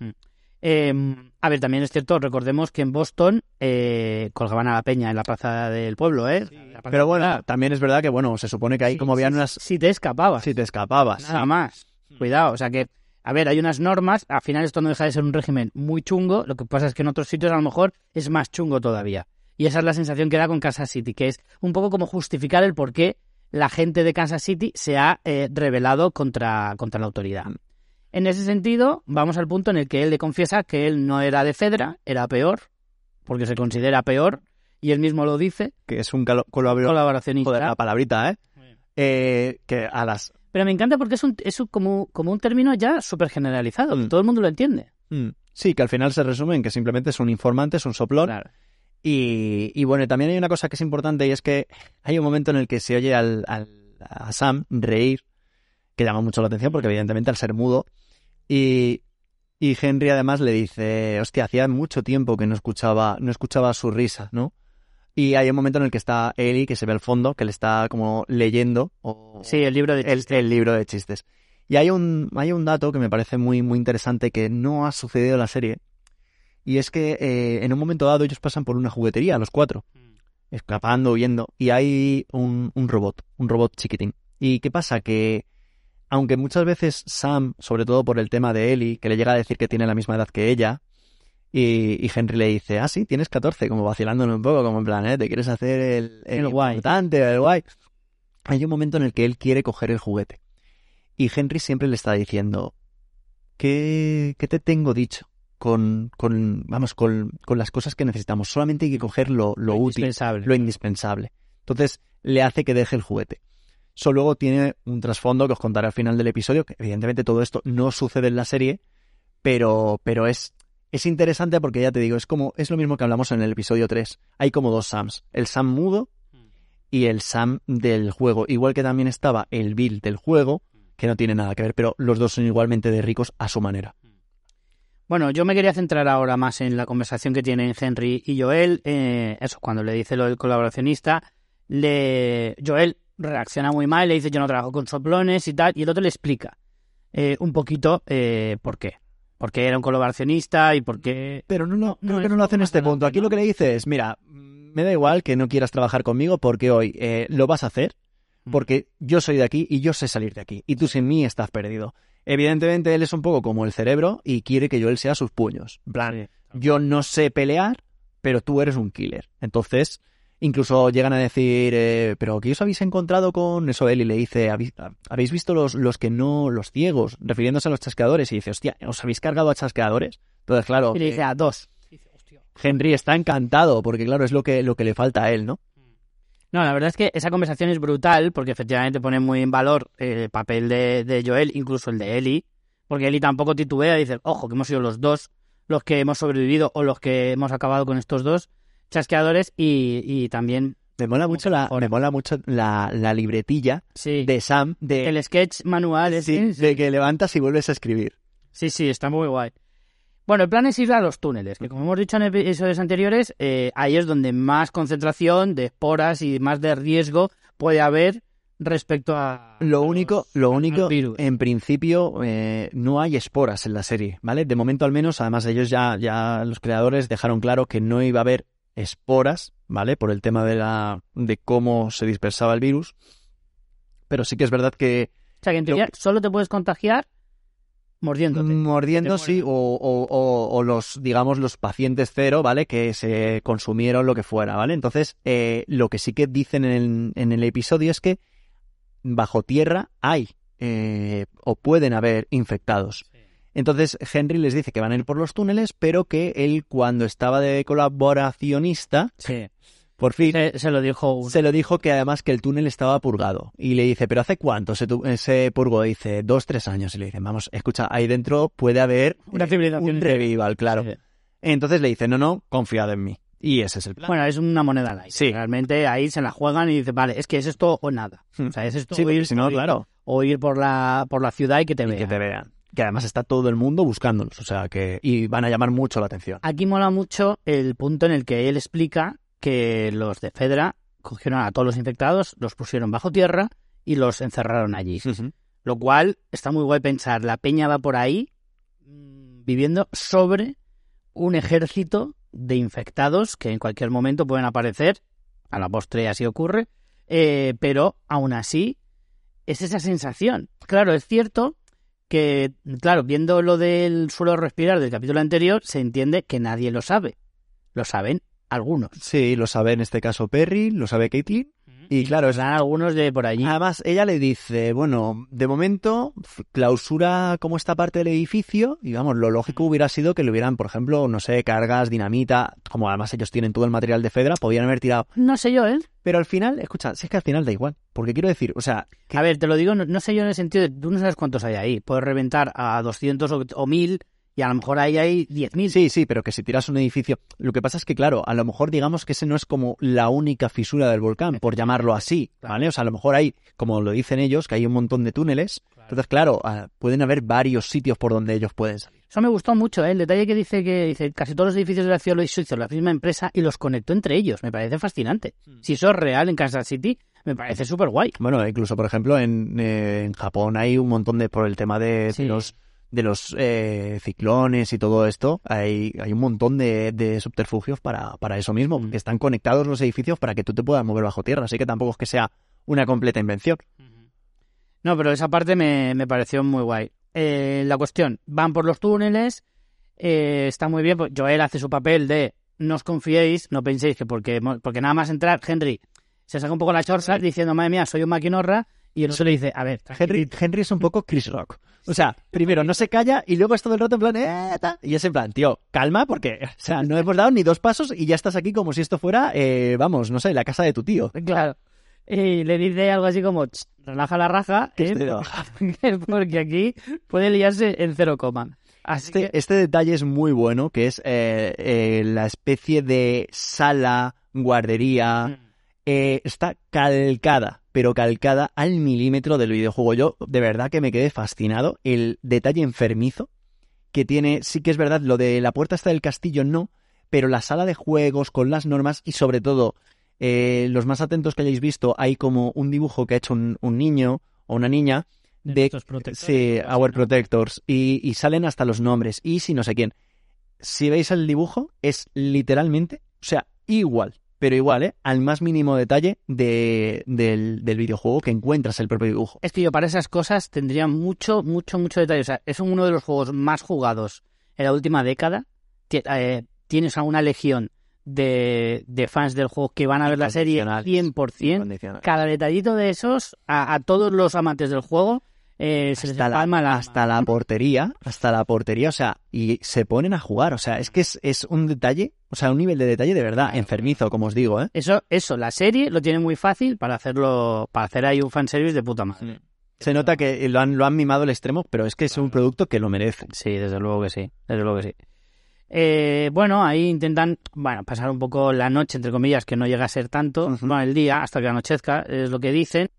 Eh, a ver, también es cierto, recordemos que en Boston eh, colgaban a la peña en la plaza del pueblo, ¿eh? Pero bueno, también es verdad que bueno, se supone que ahí Sí, como habían sí, unas... Si te escapabas. Si te escapabas. Nada más. Cuidado, o sea que, a ver, hay unas normas, al final esto no deja de ser un régimen muy chungo, lo que pasa es que en otros sitios a lo mejor es más chungo todavía. Y esa es la sensación que da con Kansas City, que es un poco como justificar el por qué la gente de Kansas City se ha eh, rebelado contra, contra la autoridad. En ese sentido, vamos al punto en el que él le confiesa que él no era de Fedra, era peor, porque se considera peor, y él mismo lo dice, Que es un colaboracionista. Joder, la palabrita, ¿eh? Eh, que a las... Pero me encanta porque es un, es un- como, como un término ya súper generalizado, Mm. todo el mundo lo entiende. Mm, Sí, que al final se resume en que simplemente es un informante, es un soplón. Claro. Y, y bueno, también hay una cosa que es importante y es que hay un momento en el que se oye al, al- a Sam reír, que llama mucho la atención porque evidentemente al ser mudo, y, y Henry además le dice, hostia, hacía mucho tiempo que no escuchaba, no escuchaba su risa, ¿no? Y hay un momento en el que está Ellie, que se ve al fondo, que le está como leyendo o, Sí, el libro de el, el libro de chistes. Y hay un, hay un dato que me parece muy, muy interesante que no ha sucedido en la serie. Y es que eh, en un momento dado ellos pasan por una juguetería, los cuatro, escapando, huyendo, y hay un, un robot, un robot chiquitín. ¿Y qué pasa? Que aunque muchas veces Sam, sobre todo por el tema de Ellie, que le llega a decir que tiene la misma edad que ella, y, y Henry le dice, ah, sí, tienes 14, como vacilándolo un poco, como en plan, ¿eh? ¿Te quieres hacer el, El guay. importante, el guay? Hay un momento en el que él quiere coger el juguete. Y Henry siempre le está diciendo, ¿qué, qué te tengo dicho? Con, con vamos, con, con las cosas que necesitamos. Solamente hay que coger lo, lo útil, indispensable. lo indispensable. Entonces, le hace que deje el juguete. Eso luego tiene un trasfondo que os contaré al final del episodio, que evidentemente todo esto no sucede en la serie, pero, pero es, es interesante porque ya te digo, es como, es lo mismo que hablamos en el episodio 3. Hay como dos Sams. El Sam mudo y el Sam del juego. Igual que también estaba el Bill del juego, que no tiene nada que ver, pero los dos son igualmente de ricos a su manera. Bueno, yo me quería centrar ahora más en la conversación que tienen Henry y Joel. eh, eso, cuando le dice lo del colaboracionista, le Joel reacciona muy mal, le dice yo no trabajo con soplones y tal, y el otro le explica eh, un poquito eh, por qué. Porque era un colaboracionista y por qué... Pero no, no, creo que no lo hace en este punto. Aquí lo que le dice es, mira, me da igual que no quieras trabajar conmigo porque hoy eh, lo vas a hacer Mm. porque yo soy de aquí y yo sé salir de aquí y tú sin mí estás perdido. Evidentemente él es un poco como el cerebro y quiere que Joel sea sus puños. En plan, yo no sé pelear, pero tú eres un killer. Entonces, incluso llegan a decir, eh, pero ¿qué os habéis encontrado con eso? Él y le dice, "¿Habéis- ¿habéis visto los, los que no, los ciegos? Refiriéndose a los chasqueadores. Y dice, hostia, ¿os habéis cargado a chasqueadores? Entonces, claro, Y le dice eh, a dos. Henry está encantado porque, claro, es lo que, lo que le falta a él, ¿no? No, la verdad es que esa conversación es brutal porque efectivamente pone muy en valor el papel de, de Joel, incluso el de Ellie, porque Ellie tampoco titubea y dice, ojo, que hemos sido los dos los que hemos sobrevivido o los que hemos acabado con estos dos chasqueadores y, y también, Me mola mucho la, me mola mucho la, la libretilla sí, de Sam de, el sketch manual sí, de que levantas y vuelves a escribir. Sí, sí, está muy guay. Bueno, el plan es ir a los túneles, que como hemos dicho en episodios anteriores, eh, ahí es donde más concentración de esporas y más de riesgo puede haber respecto a... Lo único, los- lo único, en principio, eh, no hay esporas en la serie, ¿vale? De momento al menos, además ellos ya, ya los creadores dejaron claro que no iba a haber esporas, ¿vale? Por el tema de la, de cómo se dispersaba el virus. Pero sí que es verdad que O sea, que en teoría solo te puedes contagiar mordiéndote. mordiendo, Te sí, o, o- o- o los, digamos, los pacientes cero, ¿vale? Que se consumieron lo que fuera, ¿vale? Entonces, eh, lo que sí que dicen en el, en el episodio es que bajo tierra hay eh, o pueden haber infectados. Entonces Henry les dice que van a ir por los túneles, pero que él cuando estaba de colaboracionista, Sí. por fin Se, se lo dijo un... se lo dijo que además que el túnel estaba purgado. Y le dice, ¿pero hace cuánto se, tu- se purgó? Dice, dos, tres años. Y le dicen, vamos, escucha, ahí dentro puede haber Una civilización un revival, claro. Sí. Entonces le dice, no, no, confiad en mí. Y ese es el plan. Bueno, es una moneda aire. Sí. Realmente ahí se la juegan y dicen, vale, es que es esto o nada. O sea, es esto sí, o, ir, si no, o ir- claro, o ir por la, por la ciudad y que te y vean. que te vean. Que además está todo el mundo buscándolos, o sea, que y van a llamar mucho la atención. Aquí mola mucho el punto en el que él explica que los de Fedra cogieron a todos los infectados, los pusieron bajo tierra y los encerraron allí. Lo cual está muy guay pensar, la peña va por ahí mm, viviendo sobre un ejército de infectados que en cualquier momento pueden aparecer, a la postre así ocurre, eh, pero aún así es esa sensación. Claro, es cierto que, claro, viendo lo del suelo respirar del capítulo anterior, se entiende que nadie lo sabe. Lo saben algunos. Sí, lo sabe en este caso Perry, lo sabe Caitlyn. Y claro, es, Están algunos de por allí. Además, ella le dice, bueno, de momento clausura como esta parte del edificio y vamos, lo lógico hubiera sido que le hubieran, por ejemplo, no sé, cargas, dinamita, como además ellos tienen todo el material de Fedra, podían haber tirado. No sé yo, ¿eh? Pero al final, escucha, si es que al final da igual, porque quiero decir, o sea, que- A ver, te lo digo, no, no sé yo en el sentido de tú no sabes cuántos hay ahí. Puedes reventar a 200 o, o 1000 y a lo mejor ahí hay 10.000. sí, sí, pero que si tiras un edificio, lo que pasa es que claro, a lo mejor digamos que ese no es como la única fisura del volcán, por llamarlo así, ¿vale? O sea, a lo mejor hay, como lo dicen ellos, que hay un montón de túneles, entonces claro, ah, pueden haber varios sitios por donde ellos pueden salir. Eso me gustó mucho, ¿eh? El detalle que dice que dice casi todos los edificios de la ciudad lo hizo la misma empresa y los conectó entre ellos. Me parece fascinante. Si eso es real en Kansas City, me parece súper guay. Bueno, incluso, por ejemplo, en, eh, en Japón hay un montón de, por el tema de, Sí. de los de los eh, ciclones y todo esto, hay, hay un montón de, de subterfugios para, para eso mismo, Mm. que están conectados los edificios para que tú te puedas mover bajo tierra, así que tampoco es que sea una completa invención. No, pero esa parte me, me pareció muy guay. Eh, la cuestión, van por los túneles, eh, está muy bien, pues Joel hace su papel de no os confiéis, no penséis que porque, porque nada más entrar, Henry se saca un poco la chorza diciendo, madre mía, soy un maquinorra, y el otro le dice, a ver, Henry, Henry es un poco Chris Rock. O sea, (laughs) primero no se calla y luego es todo el rato en plan, "Eh, ta". y es en plan, tío, calma porque, (laughs) o sea, no hemos dado ni dos pasos y ya estás aquí como si esto fuera, eh, vamos, no sé, la casa de tu tío. Claro. Y le dice algo así como, "Ch, relaja la raja, ¿eh? Este (laughs) porque aquí puede liarse en cero coma. Así Este, que, este detalle es muy bueno, que es eh, eh, la especie de sala, guardería, eh, está calcada, pero calcada al milímetro del videojuego. Yo de verdad que me quedé fascinado. El detalle enfermizo que tiene, sí que es verdad, lo de la puerta está del castillo no, pero la sala de juegos con las normas y sobre todo eh, los más atentos que hayáis visto, hay como un dibujo que ha hecho un, un niño o una niña de, sí, Our. Protectors y, y salen hasta los nombres y si no sé quién. Si veis el dibujo es literalmente, o sea, igual, pero igual, ¿eh? Al más mínimo detalle de, del, del videojuego que encuentras el propio dibujo. Es que yo para esas cosas tendría mucho, mucho, mucho detalle. O sea, es uno de los juegos más jugados en la última década. Eh, tienes a una legión de, de fans del juego que van a ver la serie Incondicionales. 100%. Incondicional. Cada detallito de esos, a, a todos los amantes del juego, eh, se les hasta la, palma la hasta la portería, hasta la portería, o sea, y se ponen a jugar, o sea, es que es, es un detalle, o sea, un nivel de detalle de verdad, enfermizo, como os digo, ¿eh? Eso, eso, la serie lo tiene muy fácil para hacerlo, para hacer ahí un fanservice de puta madre. Se nota que lo han, lo han mimado al extremo, pero es que es un producto que lo merece. Sí, desde luego que sí, desde luego que sí. Eh, bueno, ahí intentan, bueno, pasar un poco la noche, entre comillas, que no llega a ser tanto, bueno, el día, hasta que anochezca, es lo que dicen.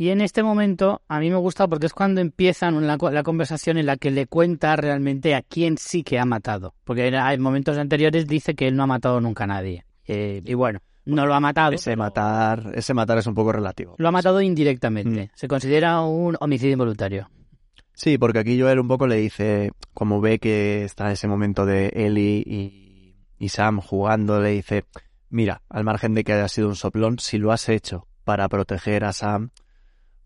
Y en este momento a mí me gusta porque es cuando empiezan la, co- la conversación en la que le cuenta realmente a quién sí que ha matado. Porque en, en momentos anteriores dice que él no ha matado nunca a nadie. Eh, y bueno, no lo ha matado. Ese matar, ese matar es un poco relativo. Lo ha matado indirectamente. Mm. Se considera un homicidio involuntario. Sí, porque aquí Joel un poco le dice, como ve que está ese momento de Ellie y, y Sam jugando, le dice, mira, al margen de que haya sido un soplón, si lo has hecho para proteger a Sam,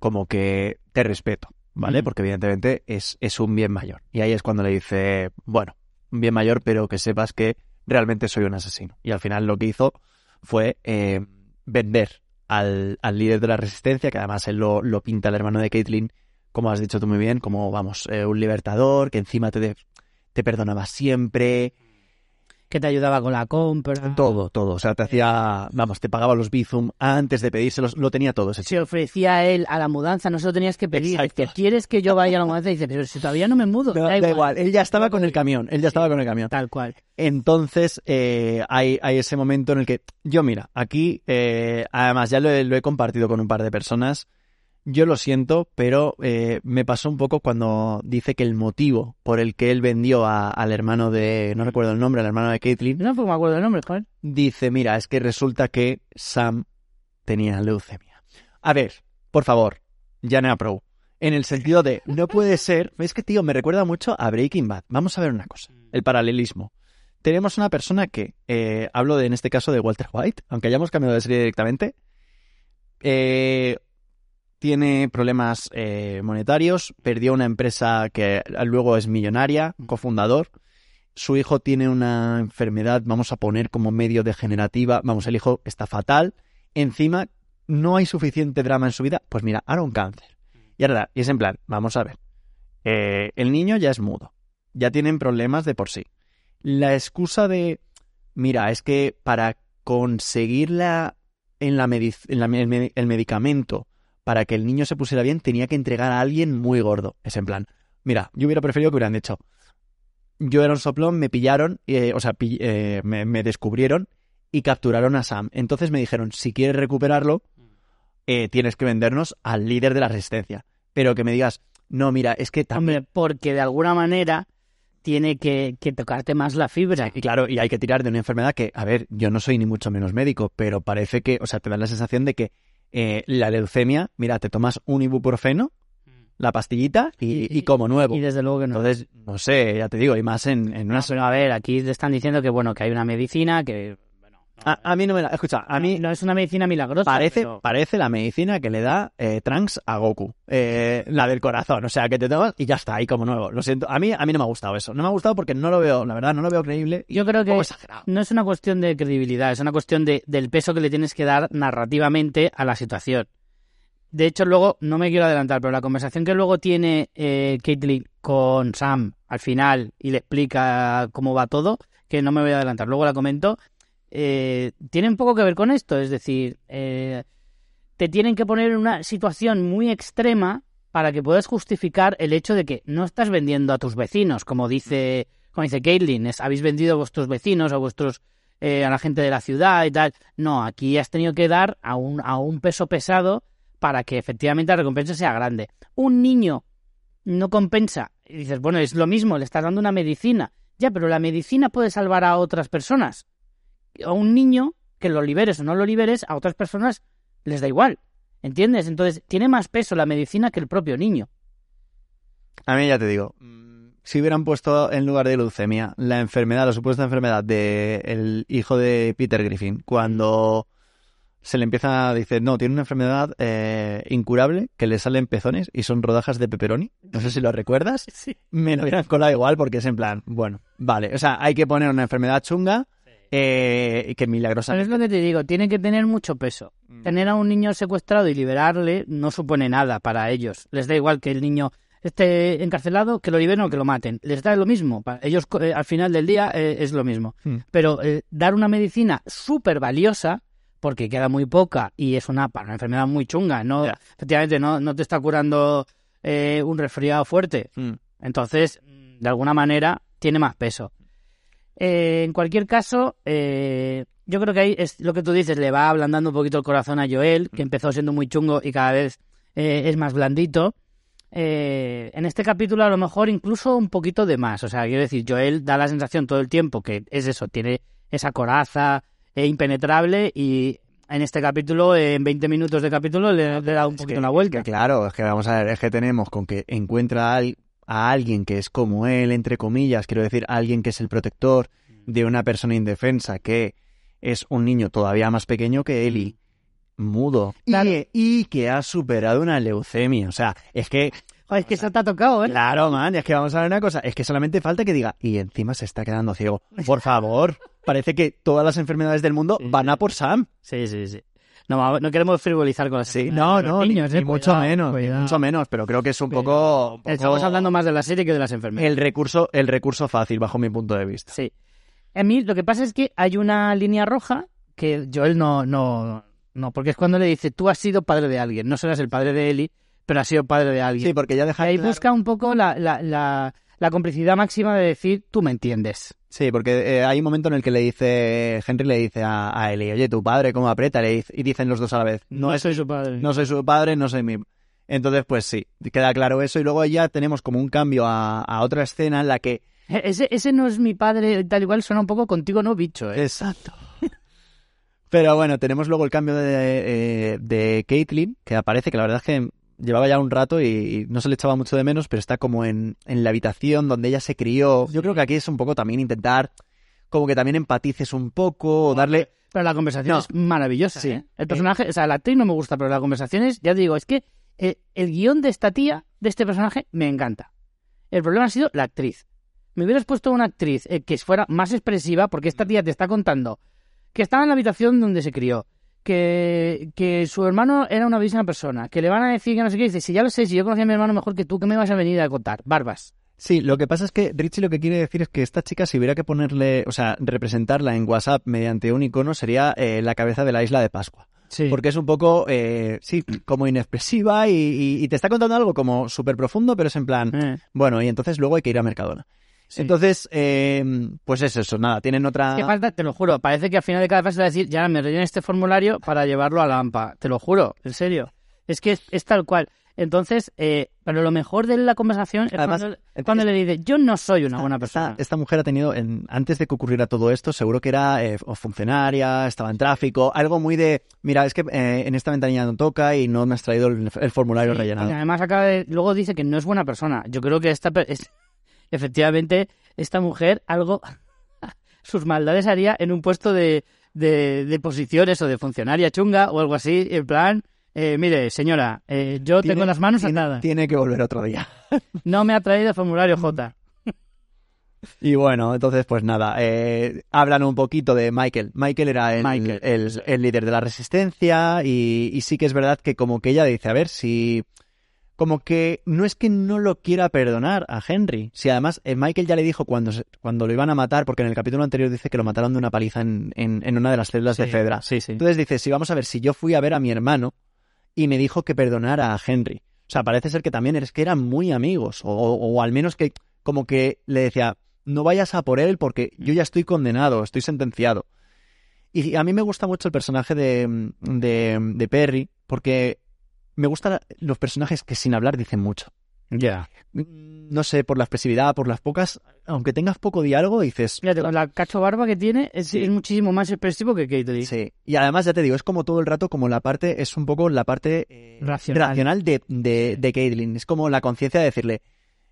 como que te respeto, ¿vale? Porque evidentemente es, es un bien mayor. Y ahí es cuando le dice, bueno, un bien mayor, pero que sepas que realmente soy un asesino. Y al final lo que hizo fue eh, vender al, al líder de la resistencia, que además él lo, lo pinta el hermano de Caitlyn, como has dicho tú muy bien, como, vamos, eh, un libertador, que encima te, de- te perdonaba siempre, Que te ayudaba con la compra. todo, todo. O sea, te hacía, vamos, te pagaba los bizum antes de pedírselos, lo tenía todo ese se ofrecía él a la mudanza, no se lo tenías que pedir. Exacto. ¿quieres que yo vaya a la mudanza? Y dice, pero si todavía no me mudo. Da, da igual, él ya estaba con el camión, él ya estaba con el camión. Tal cual. Entonces, eh, hay, hay ese momento en el que yo, mira, aquí, eh, además ya lo he, lo he compartido con un par de personas, yo lo siento, pero eh, me pasó un poco cuando dice que el motivo por el que él vendió a- al hermano de, no recuerdo el nombre, al hermano de Caitlyn, No, pues me acuerdo del nombre, joder. dice, mira, es que resulta que Sam tenía leucemia. A ver, por favor, Janea Pro. En el sentido de, no puede ser, es que tío, me recuerda mucho a Breaking Bad. Vamos a ver una cosa, el paralelismo. Tenemos una persona que, eh, hablo de, en este caso de Walter White, aunque hayamos cambiado de serie directamente, eh, tiene problemas eh, monetarios, perdió una empresa que luego es millonaria, cofundador, su hijo tiene una enfermedad, vamos a poner como medio degenerativa, vamos, el hijo está fatal, encima no hay suficiente drama en su vida, pues mira, ahora un cáncer. Y ahora, y es en plan, vamos a ver, eh, el niño ya es mudo, ya tienen problemas de por sí. La excusa de, mira, es que para conseguir la, en la medic- en la me- el me- el medicamento para que el niño se pusiera bien, tenía que entregar a alguien muy gordo. Es en plan, mira, yo hubiera preferido que hubieran dicho, yo era un soplón, me pillaron, eh, o sea, eh, me, me descubrieron y capturaron a Sam. Entonces me dijeron, si quieres recuperarlo, eh, tienes que vendernos al líder de la resistencia. Pero que me digas, no, mira, es que también... Hombre, porque de alguna manera tiene que, que tocarte más la fibra. Y claro, y hay que tirar de una enfermedad que, a ver, yo no soy ni mucho menos médico, pero parece que, o sea, te da la sensación de que eh, la leucemia, mira, te tomas un ibuprofeno, la pastillita y, y como nuevo. Y desde luego que no. Entonces, no sé, ya te digo, y más en, en No, unas... pero a ver, aquí te están diciendo que bueno, que hay una medicina que A, a mí no me la... Escucha, a mí no es una medicina milagrosa. parece, pero- parece la medicina que le da eh, Trunks a Goku. Eh, la del corazón, o sea, que te tomas y ya está, ahí como nuevo. Lo siento, a mí, a mí no me ha gustado eso. No me ha gustado porque no lo veo, la verdad, no lo veo creíble. y Yo creo que exagerado. no es una cuestión de credibilidad, es una cuestión de, del peso que le tienes que dar narrativamente a la situación. De hecho, luego, no me quiero adelantar, pero la conversación que luego tiene eh, Caitlyn con Sam al final y le explica cómo va todo, que no me voy a adelantar, luego la comento, eh, poco que ver con esto, es decir, eh, te tienen que poner en una situación muy extrema para que puedas justificar el hecho de que no estás vendiendo a tus vecinos, como dice, como dice Caitlyn, es, habéis vendido a vuestros vecinos, a vuestros eh, a la gente de la ciudad y tal. No, aquí has tenido que dar a un, a un peso pesado para que efectivamente la recompensa sea grande. Un niño no compensa. Y dices, bueno, es lo mismo, le estás dando una medicina. Ya, pero la medicina puede salvar a otras personas. A un niño que lo liberes o no lo liberes, a otras personas les da igual. ¿Entiendes? Entonces, tiene más peso la medicina que el propio niño. A mí ya te digo, si hubieran puesto en lugar de leucemia la enfermedad, la supuesta enfermedad del el hijo de Peter Griffin, cuando se le empieza a decir, no, tiene una enfermedad eh, incurable, que le salen pezones y son rodajas de pepperoni. No sé si lo recuerdas. Sí. Me lo hubieran colado igual porque es en plan, bueno, vale. O sea, hay que poner una enfermedad chunga eh, y que milagrosa. es lo que te digo, tiene que tener mucho peso. Mm. Tener a un niño secuestrado y liberarle no supone nada para ellos. Les da igual que el niño esté encarcelado, que lo liberen o que lo maten. Les da lo mismo. Pa- Ellos eh, al final del día eh, es lo mismo. Hmm. Pero eh, dar una medicina súper valiosa, porque queda muy poca y es una, para una enfermedad muy chunga, no, efectivamente no, no te está curando eh, un resfriado fuerte. Mm. Entonces, mm, de alguna manera, tiene más peso. Eh, en cualquier caso, eh, yo creo que ahí es lo que tú dices, le va ablandando un poquito el corazón a Joel, que empezó siendo muy chungo y cada vez eh, es más blandito. Eh, en este capítulo a lo mejor incluso un poquito de más. O sea, quiero decir, Joel da la sensación todo el tiempo que es eso, tiene esa coraza eh, impenetrable y en este capítulo, en 20 minutos de capítulo, le, le da un Es poquito que- una vuelta. es que claro, es que vamos a ver, es que tenemos con que encuentra al- a alguien que es como él, entre comillas, quiero decir, alguien que es el protector de una persona indefensa, que es un niño todavía más pequeño que él y mudo. Claro. Y, y que ha superado una leucemia. O sea, es que, Joder, es que eso te ha tocado, ¿eh? claro, man, es que vamos a ver una cosa, es que solamente falta que diga, y encima se está quedando ciego. Por favor, parece que todas las enfermedades del mundo van a por Sam. Sí, sí, sí. No, no queremos frivolizar con las Sí, enfermedades no, no, ni- niños, ni, eh, mucho cuidado, menos, ni mucho menos, pero creo que es un Pero poco, un poco Estamos hablando más de la serie que de las enfermedades. el recurso, el recurso fácil bajo mi punto de vista. Sí. A mí lo que pasa es que hay una línea roja que Joel no, no, no, porque es cuando le dice, tú has sido padre de alguien, no serás el padre de Eli, pero has sido padre de alguien. Sí, porque ya y deja ahí claro- busca un poco la, la, la, la complicidad máxima de decir, tú me entiendes. Sí, porque eh, hay un momento en el que le dice, Henry le dice a, a Ellie, oye, tu padre, ¿cómo aprieta? Le dice- y dicen los dos a la vez, no, soy su padre. no soy su padre, no soy mi... Entonces, pues sí, queda claro eso y luego ya tenemos como un cambio a, a otra escena en la que... E- Ese, ese no es mi padre, tal igual suena un poco contigo, no bicho, ¿eh? Exacto. (laughs) Pero bueno, tenemos luego el cambio de, eh, de Caitlyn, que aparece, que la verdad es que llevaba ya un rato y, no se le echaba mucho de menos, pero está como en, en la habitación donde ella se crió. Yo creo que aquí es un poco también intentar como que también empatices un poco, o darle... Pero la conversación No. es maravillosa. Sí. ¿eh? El personaje, o sea, la actriz no me gusta, pero la conversación es, ya te digo, es que el, el guion de esta tía, de este personaje, me encanta. El problema ha sido la actriz. Me hubieras puesto una actriz eh, que fuera más expresiva, porque esta tía te está contando que estaba en la habitación donde se crió, que, que su hermano era una bellísima persona, que le van a decir que no sé qué, y dice, si ya lo sé, si yo conocía a mi hermano mejor que tú, ¿qué me vas a venir a contar? Barbas. Sí, lo que pasa es que Richie lo que quiere decir es que esta chica, si hubiera que ponerle, o sea, representarla en WhatsApp mediante un icono, sería eh, la cabeza de la isla de Pascua. Sí. Porque es un poco, eh, sí, como inexpresiva y, y- y te está contando algo como súper profundo, pero es en plan, Eh, bueno, y entonces luego hay que ir a Mercadona. Sí. Entonces, eh, pues es eso, nada, tienen otra... Que falta, te lo juro, parece que al final de cada fase va a decir, ya me relleno este formulario para llevarlo a la AMPA. Te lo juro, en serio. Es que es, es tal cual. Entonces, eh, pero lo mejor de la conversación es Además, cuando, es- cuando le dice, yo no soy una buena persona. Esta, esta mujer ha tenido, en- antes de que ocurriera todo esto, seguro que era eh, o funcionaria, estaba en tráfico, algo muy de, mira, es que eh, en esta ventanilla no toca y no me has traído el, el formulario Y rellenado. además acaba de- luego dice que no es buena persona. Yo creo que esta es- efectivamente esta mujer algo (laughs) sus maldades haría en un puesto de, de, de posiciones o de funcionaria chunga o algo así, en plan, eh, mire, señora, eh, yo Tiene- tengo las manos atadas. tiene que volver otro día. (laughs) No me ha traído el formulario J. (laughs) Y bueno, entonces pues nada, eh, hablan un poquito de Michael. Michael era el, Michael. el- el líder de la resistencia y, y sí que es verdad que como que ella dice, a ver, si... Como que no es que no lo quiera perdonar a Henry. Si además eh, Michael ya le dijo cuando, cuando lo iban a matar, porque en el capítulo anterior dice que lo mataron de una paliza en, en, en una de las celdas de Fedra. Sí, sí. Entonces dice, si vamos a ver, si yo fui a ver a mi hermano y me dijo que perdonara a Henry. O sea, parece ser que también es que eran muy amigos, o, o- o al menos que como que le decía, no vayas a por él porque yo ya estoy condenado, estoy sentenciado. Y a mí me gusta mucho el personaje de, de, de Perry, porque me gustan los personajes que sin hablar dicen mucho. Ya. No sé, por la expresividad, por las pocas, aunque tengas poco diálogo, dices... Con la cacho barba que tiene es, Sí. es muchísimo más expresivo que Caitlyn. Sí, y además ya te digo, es como todo el rato, como la parte, es un poco la parte eh, Racional. de, de, de Caitlyn. Es como la conciencia de decirle,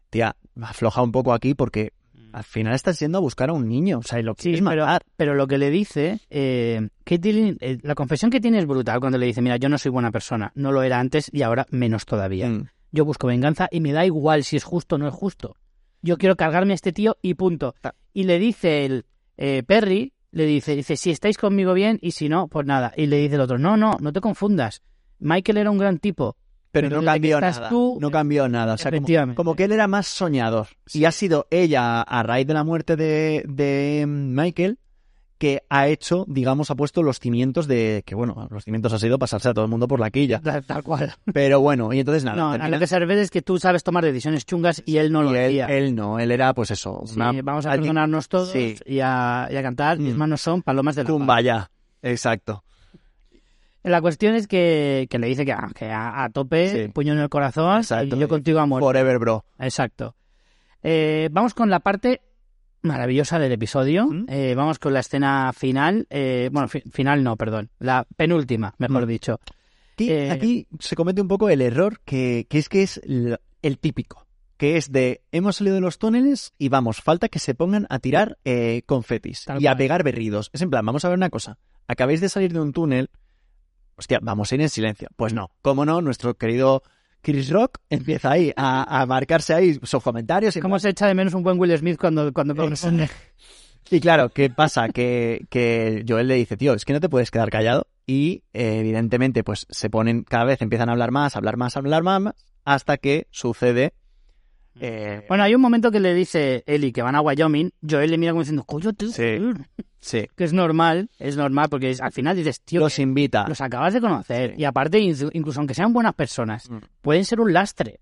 tía, afloja un poco aquí porque al final estás yendo a buscar a un niño, o sea, y lo Mm. Sí, quieres pero, matar. pero lo que le dice, eh, Caitlyn, eh, la confesión que tiene es brutal cuando le dice, mira, yo no soy buena persona, no lo era antes y ahora menos todavía. Mm. Yo busco venganza y me da igual si es justo o no es justo. Yo quiero cargarme a este tío y punto. Y le dice el eh, Perry, le dice, dice, si estáis conmigo bien y si no, pues nada. Y le dice el otro, no, no, no te confundas. Michael era un gran tipo. Pero Pero no cambió nada. tú, no cambió nada. O sea, como, efectivamente. como que él era más soñador. Y ha sido ella, a raíz de la muerte de, de Michael, que ha hecho, digamos, ha puesto los cimientos de. Que bueno, los cimientos ha sido pasarse a todo el mundo por la quilla. (laughs) Tal, tal cual. Pero bueno, y entonces nada. No, a lo que se refiere es que tú sabes tomar decisiones chungas y él no lo y hacía. él no, él era pues eso. Sí, una- vamos a perdonarnos todos Sí. y, a, y a cantar. Mis Mm. manos son palomas de la paz. Kumbaya. Exacto. La cuestión es que, que le dice que, ah, que a, a tope, Sí. puño en el corazón, Exacto. y yo contigo a muerte. Forever, bro. Exacto. Eh, vamos con la parte maravillosa del episodio. ¿Mm? Eh, vamos con la escena final. eh, bueno, fi- final no, perdón. La penúltima, mejor Mm. dicho. Aquí, Eh, aquí se comete un poco el error que, que es que es el típico. Que es de hemos salido de los túneles y vamos, falta que se pongan a tirar eh, confetis Tal y a pegar berridos. Es en plan, vamos a ver una cosa. Acabáis de salir de un túnel. Hostia, vamos a ir en silencio. Pues no, cómo no, nuestro querido Chris Rock empieza ahí a, a marcarse ahí sus comentarios. y ¿Cómo se echa de menos un buen Will Smith cuando, cuando? Y claro, ¿qué pasa? Que, que Joel le dice, tío, es que no te puedes quedar callado. Y eh, evidentemente, pues se ponen, cada vez empiezan a hablar más, hablar más, hablar más, hasta que sucede. Eh, Bueno, hay un momento que le dice Eli que van a Wyoming. Joel le mira como diciendo, coño, tío, Sí. joder". sí, que es normal, es normal, porque es- al final dices, tío, los invita. los acabas de conocer. Sí. Y aparte, inclu- incluso aunque sean buenas personas, Mm. pueden ser un lastre.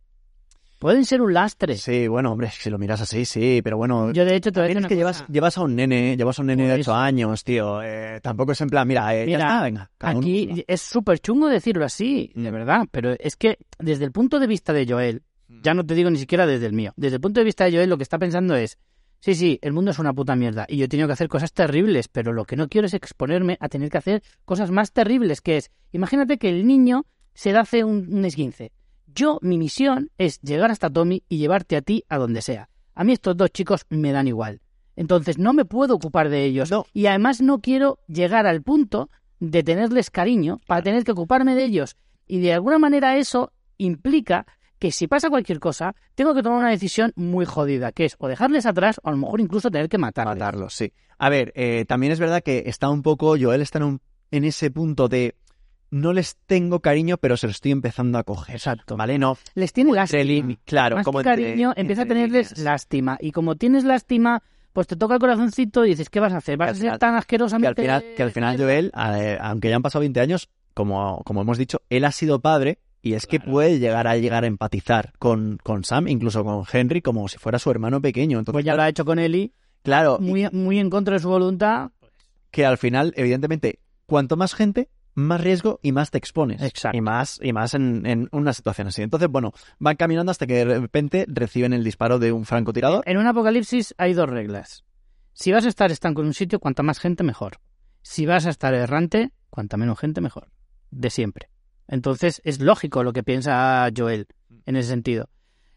Pueden ser un lastre. Sí, bueno, hombre, si lo miras así, sí, pero bueno. Yo, de hecho, te voy a también decir es que llevas, a un nene, llevas a un nene de Por 8 eso. años, tío. eh, tampoco es en plan, mira, eh, Mira, ya está, venga. uno- Aquí es súper chungo decirlo así, de Mm. verdad, pero es que desde el punto de vista de Joel. Ya no te digo ni siquiera desde el mío, desde el punto de vista de Joel lo que está pensando es, sí, sí, el mundo es una puta mierda y yo he tenido que hacer cosas terribles, pero lo que no quiero es exponerme a tener que hacer cosas más terribles, que es, imagínate que el niño se da hace un, un esguince. Yo, mi misión es llegar hasta Tommy y llevarte a ti a donde sea. A mí estos dos chicos me dan igual. Entonces no me puedo ocupar de ellos. No. Y además no quiero llegar al punto de tenerles cariño para tener que ocuparme de ellos. Y de alguna manera eso implica que si pasa cualquier cosa, tengo que tomar una decisión muy jodida, que es o dejarles atrás o a lo mejor incluso tener que matarles. matarlos, sí. A ver, eh, también es verdad que está un poco, Joel está en, un- en ese punto de no les tengo cariño, pero se lo estoy empezando a coger. Exacto. ¿Vale? No. Les tiene lástima. claro, Más como que entre- cariño, empieza a tenerles líneas. lástima. Y como tienes lástima, pues te toca el corazoncito y dices, ¿qué vas a hacer? ¿Vas Que a ser tan que asquerosamente... al final, que al final Joel, eh, aunque ya han pasado 20 años, como, como hemos dicho, él ha sido padre y es que Claro. puede llegar a llegar a empatizar con, con Sam, incluso con Henry, como si fuera su hermano pequeño. Entonces, Pues ya lo ha hecho con Eli, claro, muy, muy en contra de su voluntad. que al final, evidentemente, cuanto más gente, más riesgo y más te expones. Exacto. Y más, y más en, en una situación así. Entonces, bueno, van caminando hasta que de repente reciben el disparo de un francotirador. En un apocalipsis hay dos reglas. Si vas a estar estanco en un sitio, cuanta más gente, mejor. Si vas a estar errante, cuanta menos gente, mejor. De siempre. Entonces, es lógico lo que piensa Joel en ese sentido.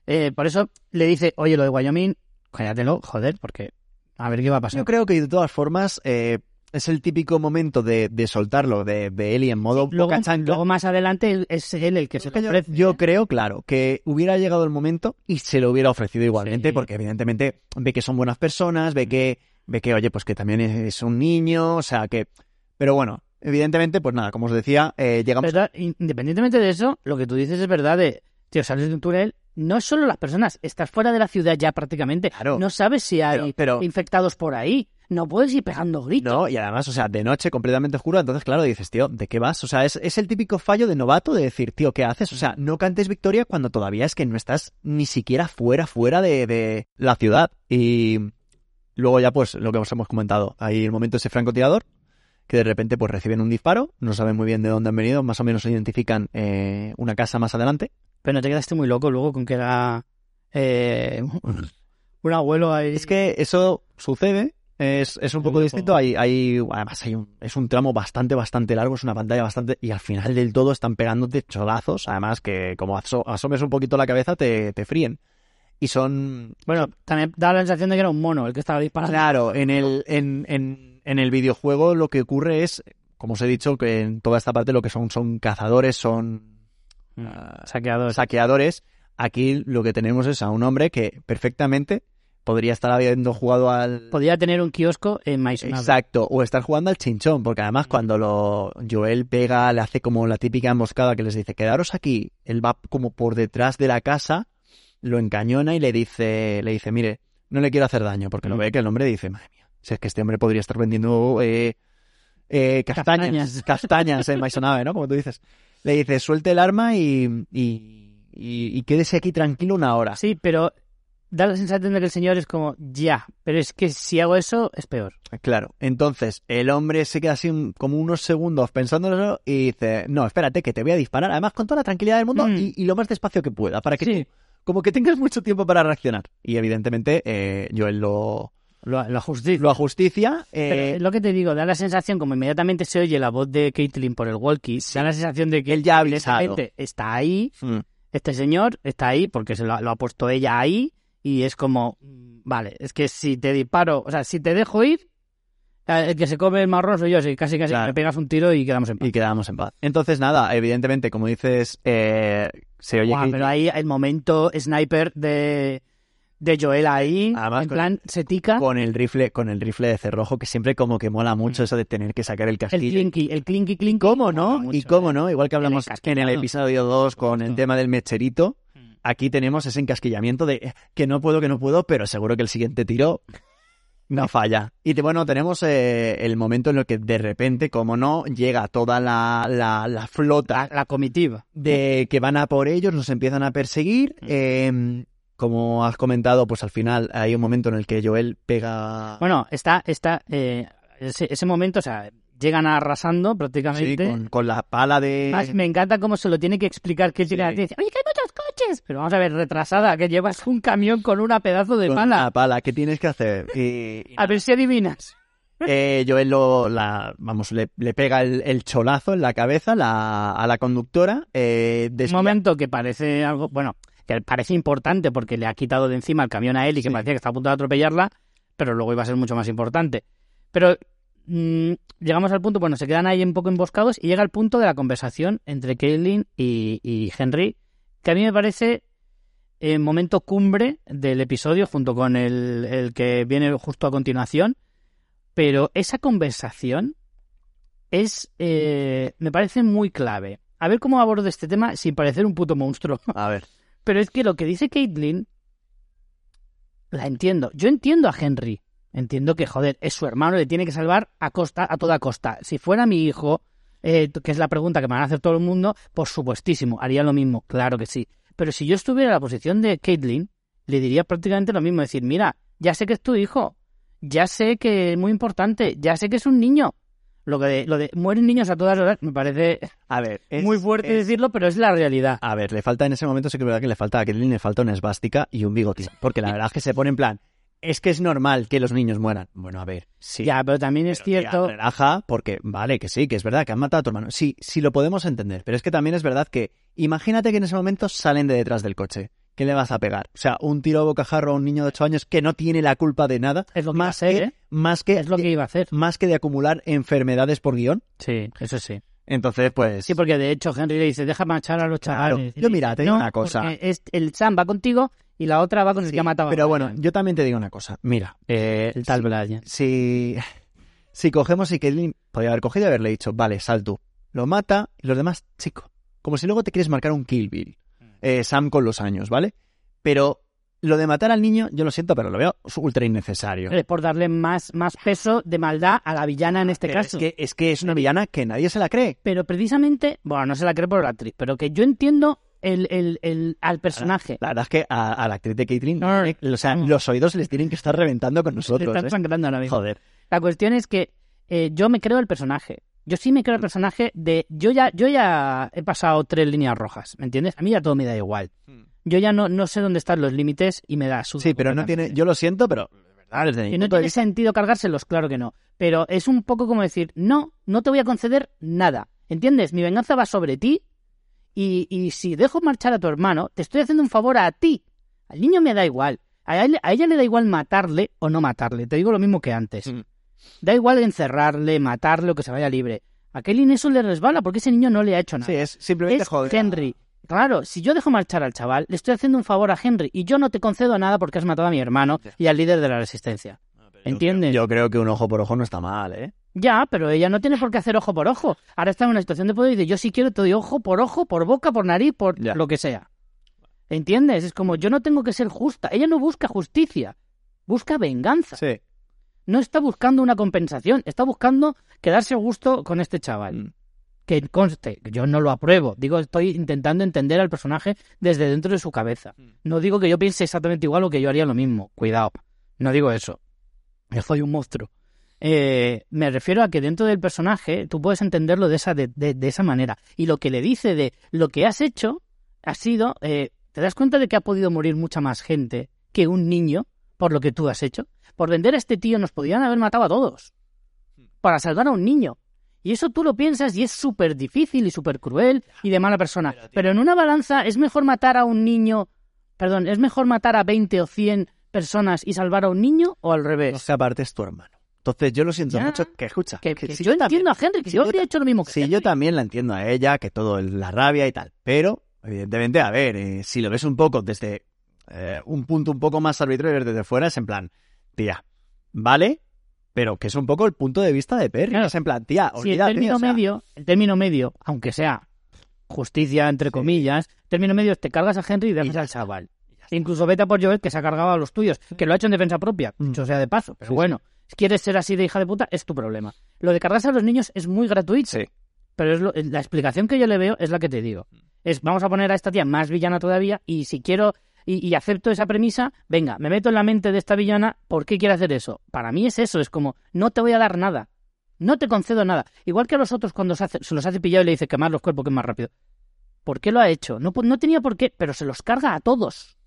Eh, por eso le dice, oye, lo de Wyoming, cállatelo, joder, porque a ver qué va a pasar. Yo creo que de todas formas eh, es el típico momento de, de soltarlo de, de Eli en modo Luego, boca chancla. luego más adelante es él el que se lo yo, ofrece. yo creo, claro, que hubiera llegado el momento y se lo hubiera ofrecido igualmente, Sí. porque evidentemente ve que son buenas personas, ve que, ve que, oye, pues que también es un niño, o sea que. Pero bueno, evidentemente, pues nada, como os decía, eh, llegamos. Pero, independientemente de eso, lo que tú dices es verdad de, tío, sales de un túnel, no es solo las personas, estás fuera de la ciudad ya prácticamente. Claro. No sabes si hay Pero- pero- infectados por ahí. No puedes ir pegando gritos. No, y además, o sea, de noche completamente oscuro, entonces, claro, dices, tío, ¿de qué vas? O sea, es, es el típico fallo de novato de decir, tío, ¿qué haces? O sea, no cantes victoria cuando todavía es que no estás ni siquiera fuera, fuera de, de la ciudad. Y luego ya, pues, lo que os hemos comentado, hay el momento ese francotirador, que de repente, pues, reciben un disparo, no saben muy bien de dónde han venido, más o menos identifican eh, una casa más adelante, Pero no te quedaste muy loco luego con que era eh, (laughs) un abuelo ahí. Es que eso sucede, es, es un poco distinto. Hay, hay, además, hay un, es un tramo bastante, bastante largo, es una pantalla bastante. Y al final del todo están pegándote cholazos, además que como aso- asomes un poquito la cabeza, te, te fríen. Y son. Bueno, también da la sensación de que era un mono el que estaba disparando. Claro, en el, en, en, en el videojuego lo que ocurre es, como os he dicho, que en toda esta parte lo que son son cazadores, son ah, Saqueador. saqueadores. Aquí lo que tenemos es a un hombre que perfectamente podría estar habiendo jugado al. Podía tener un kiosco en Maisonade. Exacto, o estar jugando al chinchón, porque además cuando lo Joel pega, le hace como la típica emboscada que les dice, quedaros aquí, él va como por detrás de la casa, lo encañona y le dice, le dice, mire, no le quiero hacer daño, porque lo ve que el hombre dice, madre mía, si es que este hombre podría estar vendiendo eh, eh, castañas, Castañas. (laughs) castañas en Maisonave, ¿no? Como tú dices. Le dice, suelte el arma y, y, y, y quédese aquí tranquilo una hora. Sí, pero da la sensación de que el señor es como, ya, pero es que si hago eso es peor. Claro, entonces el hombre se queda así un- como unos segundos pensándolo y dice, no, espérate, que te voy a disparar, además con toda la tranquilidad del mundo Mm. y, y lo más despacio que pueda, para que Sí. tú- como que tengas mucho tiempo para reaccionar. Y evidentemente eh, Joel lo, Lo, lo justicia. lo ajusticia. Eh, lo que te digo, da la sensación, como inmediatamente se oye la voz de Caitlyn por el walkie, da la sensación de que Él ya evidentemente está ahí, mm, este señor está ahí porque se lo, lo ha puesto ella ahí y es como, mm, vale, es que si te disparo, o sea, si te dejo ir, el que se come el marrón soy yo, casi casi Claro. me pegas un tiro y quedamos en paz. y quedamos en paz. Entonces nada, evidentemente, como dices, eh, se oye que... pero ahí el momento sniper de, de Joel ahí, Además, en con- plan, se tica con el rifle, con el rifle de cerrojo, que siempre como que mola mucho eso de tener que sacar el el casquillo. clinky, el clinky clinky. ¿Cómo no? y cómo eh. no, igual que hablamos en el episodio 2 con el tema del mecherito, Mm. aquí tenemos ese encasquillamiento de eh, que no puedo, que no puedo, pero seguro que el siguiente tiro no falla. Y bueno, tenemos eh, el momento en el que de repente, como no, llega toda la, la, la flota La, la comitiva. de que van a por ellos, nos empiezan a perseguir. Mm. eh, como has comentado, pues al final hay un momento en el que Joel pega... Bueno, está, está, eh, ese, ese momento, o sea, llegan arrasando sí, prácticamente. con, con la pala de... Más, me encanta cómo se lo tiene que explicar que Sí. tiene dice, oye, que hay muchos coches. Pero vamos a ver, retrasada, que llevas un camión con una pedazo de con pala. la pala, ¿qué tienes que hacer? Y- (laughs) y A ver si adivinas. Eh, Joel lo, la, vamos, le, le pega el, el cholazo en la cabeza la- a la conductora. Eh, Un momento que parece algo, bueno, que parece importante porque le ha quitado de encima el camión a él y que Sí. parecía que está a punto de atropellarla, pero luego iba a ser mucho más importante. Pero mm, llegamos al punto, bueno, se quedan ahí un poco emboscados y llega el punto de la conversación entre Caitlyn y, y Henry, que a mí me parece el momento cumbre del episodio junto con el, el que viene justo a continuación. Pero esa conversación es, eh, me parece muy clave. A ver cómo abordo este tema sin parecer un puto monstruo. A ver. Pero es que lo que dice Caitlyn, la entiendo. Yo entiendo a Henry. Entiendo que, joder, es su hermano, le tiene que salvar a costa, a toda costa. Si fuera mi hijo, eh, que es la pregunta que me van a hacer todo el mundo, por supuestísimo, haría lo mismo, claro que sí. Pero si yo estuviera en la posición de Caitlyn, le diría prácticamente lo mismo, decir, mira, ya sé que es tu hijo, ya sé que es muy importante, ya sé que es un niño. Lo de, lo de mueren niños a todas horas me parece A ver. es- muy fuerte es- decirlo, pero es la realidad. A ver, le falta en ese momento, sí que es verdad que le falta a Caitlyn, le falta una esvástica y un bigote. Porque la (laughs) verdad es que se pone en plan, es que es normal que los niños mueran. Bueno, a ver, sí. Ya, pero también es Pero, cierto. relaja, porque vale, que sí, que es verdad que han matado a tu hermano. Sí, sí lo podemos entender. Pero es que también es verdad que imagínate que en ese momento salen de detrás del coche. ¿Qué le vas a pegar? O sea, un tiro a bocajarro a un niño de 8 años que no tiene la culpa de nada. Es lo que más iba a hacer, que, ¿eh? más que, Es lo que iba a hacer. más que de acumular enfermedades por guion. Sí, eso sí. Entonces, pues. Sí, porque de hecho Henry le dice, deja marchar a los Claro. chavales. Yo, mira, te digo No, una cosa. Es, el Sam va contigo y la otra va con el que ha matado. a Pero bueno, Brian. yo también te digo una cosa. Mira, eh, el tal Brian. si, si cogemos y Caitlyn podría haber cogido y haberle dicho, vale, sal tú. Lo mata y los demás, chico. Como si luego te quieres marcar un Kill Bill. Eh, Sam con los años, ¿vale? Pero lo de matar al niño, yo lo siento, pero lo veo ultra innecesario. Es por darle más, más peso de maldad a la villana en este Pero caso. Es que, es que es una villana que nadie se la cree. Pero precisamente, bueno, no se la cree por la actriz, pero que yo entiendo el, el, el, al personaje. La verdad es que a, a la actriz de Caitlyn, No, eh, o sea, no. los oídos les tienen que estar reventando con (laughs) nosotros. están ¿eh? sangrando ahora mismo. Joder. La cuestión es que eh, yo me creo el personaje. Yo sí me creo el personaje de. Yo ya, yo ya he pasado tres líneas rojas, ¿me entiendes? A mí ya todo me da igual. Yo ya no, no sé dónde están los límites y me da su. Sí, pero no tiene. Yo lo siento, pero. verdad, desde Y no tiene vista- sentido cargárselos, claro que no. Pero es un poco como decir, no, no te voy a conceder nada. ¿Entiendes? Mi venganza va sobre ti y, y si dejo marchar a tu hermano, te estoy haciendo un favor a ti. Al niño me da igual. A, él- a ella le da igual matarle o no matarle. Te digo lo mismo que antes. Mm. Da igual encerrarle, matarle o que se vaya libre. A Kelly eso le resbala porque ese niño no le ha hecho nada. Sí, es simplemente es joder. Henry. Claro, si yo dejo marchar al chaval, le estoy haciendo un favor a Henry y yo no te concedo nada porque has matado a mi hermano y al líder de la resistencia. ¿Entiendes? Yo creo que un ojo por ojo no está mal, ¿eh? Ya, pero ella no tiene por qué hacer ojo por ojo. Ahora está en una situación de poder y dice, yo si quiero te doy ojo por ojo, por boca, por nariz, por Ya. lo que sea. ¿Entiendes? Es como, yo no tengo que ser justa. Ella no busca justicia, busca venganza. Sí. No está buscando una compensación, está buscando quedarse a gusto con este chaval. Mm. Que conste, que yo no lo apruebo. Digo, estoy intentando entender al personaje desde dentro de su cabeza. Mm. No digo que yo piense exactamente igual o que yo haría lo mismo. Cuidado. No digo eso. Yo soy un monstruo. Eh, me refiero a que dentro del personaje tú puedes entenderlo de esa, de, de- de esa manera. Y lo que le dice de lo que has hecho ha sido, eh, ¿te das cuenta de que ha podido morir mucha más gente que un niño por lo que tú has hecho? Por vender a este tío nos podían haber matado a todos. Para salvar a un niño. Y eso tú lo piensas y es súper difícil y súper cruel y de mala persona. Pero, en una balanza es mejor matar a un niño, perdón, es mejor matar a 20 o 100 personas y salvar a un niño o al revés. No sé, aparte es tu hermano. Entonces yo lo siento Ya. mucho. Que escucha. Que, que que si yo entiendo a Henry, que si yo yo habría hecho lo mismo que Sí, Henry. yo también la entiendo a ella, que todo el- la rabia y tal. Pero, evidentemente, a ver, eh, si lo ves un poco desde eh, un punto un poco más arbitrario y desde fuera, es en plan, tía, vale, pero que es un poco el punto de vista de Perry. Claro. Es en plan, tía, Si el olvídate. término o sea, medio, el término medio, aunque sea justicia entre comillas, término medio es te cargas a Henry y dejas al chaval. Incluso vete a por Joel que se ha cargado a los tuyos, que lo ha hecho en defensa propia, Mm. dicho sea de paso, pero Sí, bueno, si quieres ser así de hija de puta, es tu problema. Lo de cargarse a los niños es muy gratuito, Sí. pero es lo- la explicación que yo le veo es la que te digo. Es vamos a poner a esta tía más villana todavía y si quiero y, y acepto esa premisa, venga, me meto en la mente de esta villana, ¿por qué quiere hacer eso? Para mí es eso, es como, no te voy a dar nada, no te concedo nada. Igual que a los otros cuando se, hace- se los hace pillado y le dice quemar los cuerpos que es más rápido. ¿Por qué lo ha hecho? No, tenía por qué, pero se los carga a todos.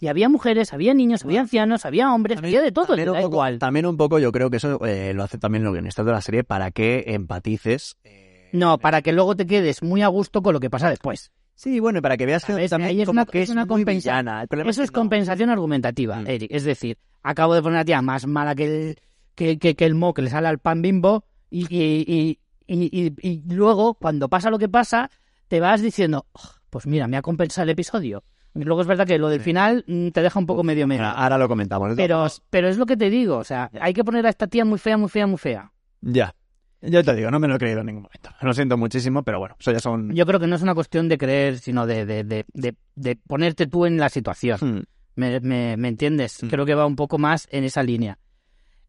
Y había mujeres, había niños, había ancianos, había hombres, había de todo, También un, poco, igual. también un poco yo creo que eso eh, lo hace también los guionistas de la serie para que empatices. eh, No, para que luego te quedes muy a gusto con lo que pasa después. Sí, bueno, y para que veas que ¿Sabes? también Ahí es como una- que es una muy compensa- villana. El problema Eso es no. compensación argumentativa, Mm. Eric. Es decir, acabo de poner a tía más mala que el, que, que- que el mo que le sale al pan bimbo y, y, y, y- y- y luego, cuando pasa lo que pasa, te vas diciendo, "Oh, pues mira, me ha compensado el episodio. Luego es verdad que lo del final mm, te deja un poco medio medio. Ahora, ahora lo comentamos. Pero, pero es lo que te digo, o sea, hay que poner a esta tía muy fea, muy fea, muy fea. Ya. Yo te digo, no me lo he creído en ningún momento. Lo siento muchísimo, pero bueno, eso ya son... Yo creo que no es una cuestión de creer, sino de, de, de, de, de ponerte tú en la situación. Hmm. ¿Me, me, me entiendes? Mm. Creo que va un poco más en esa línea.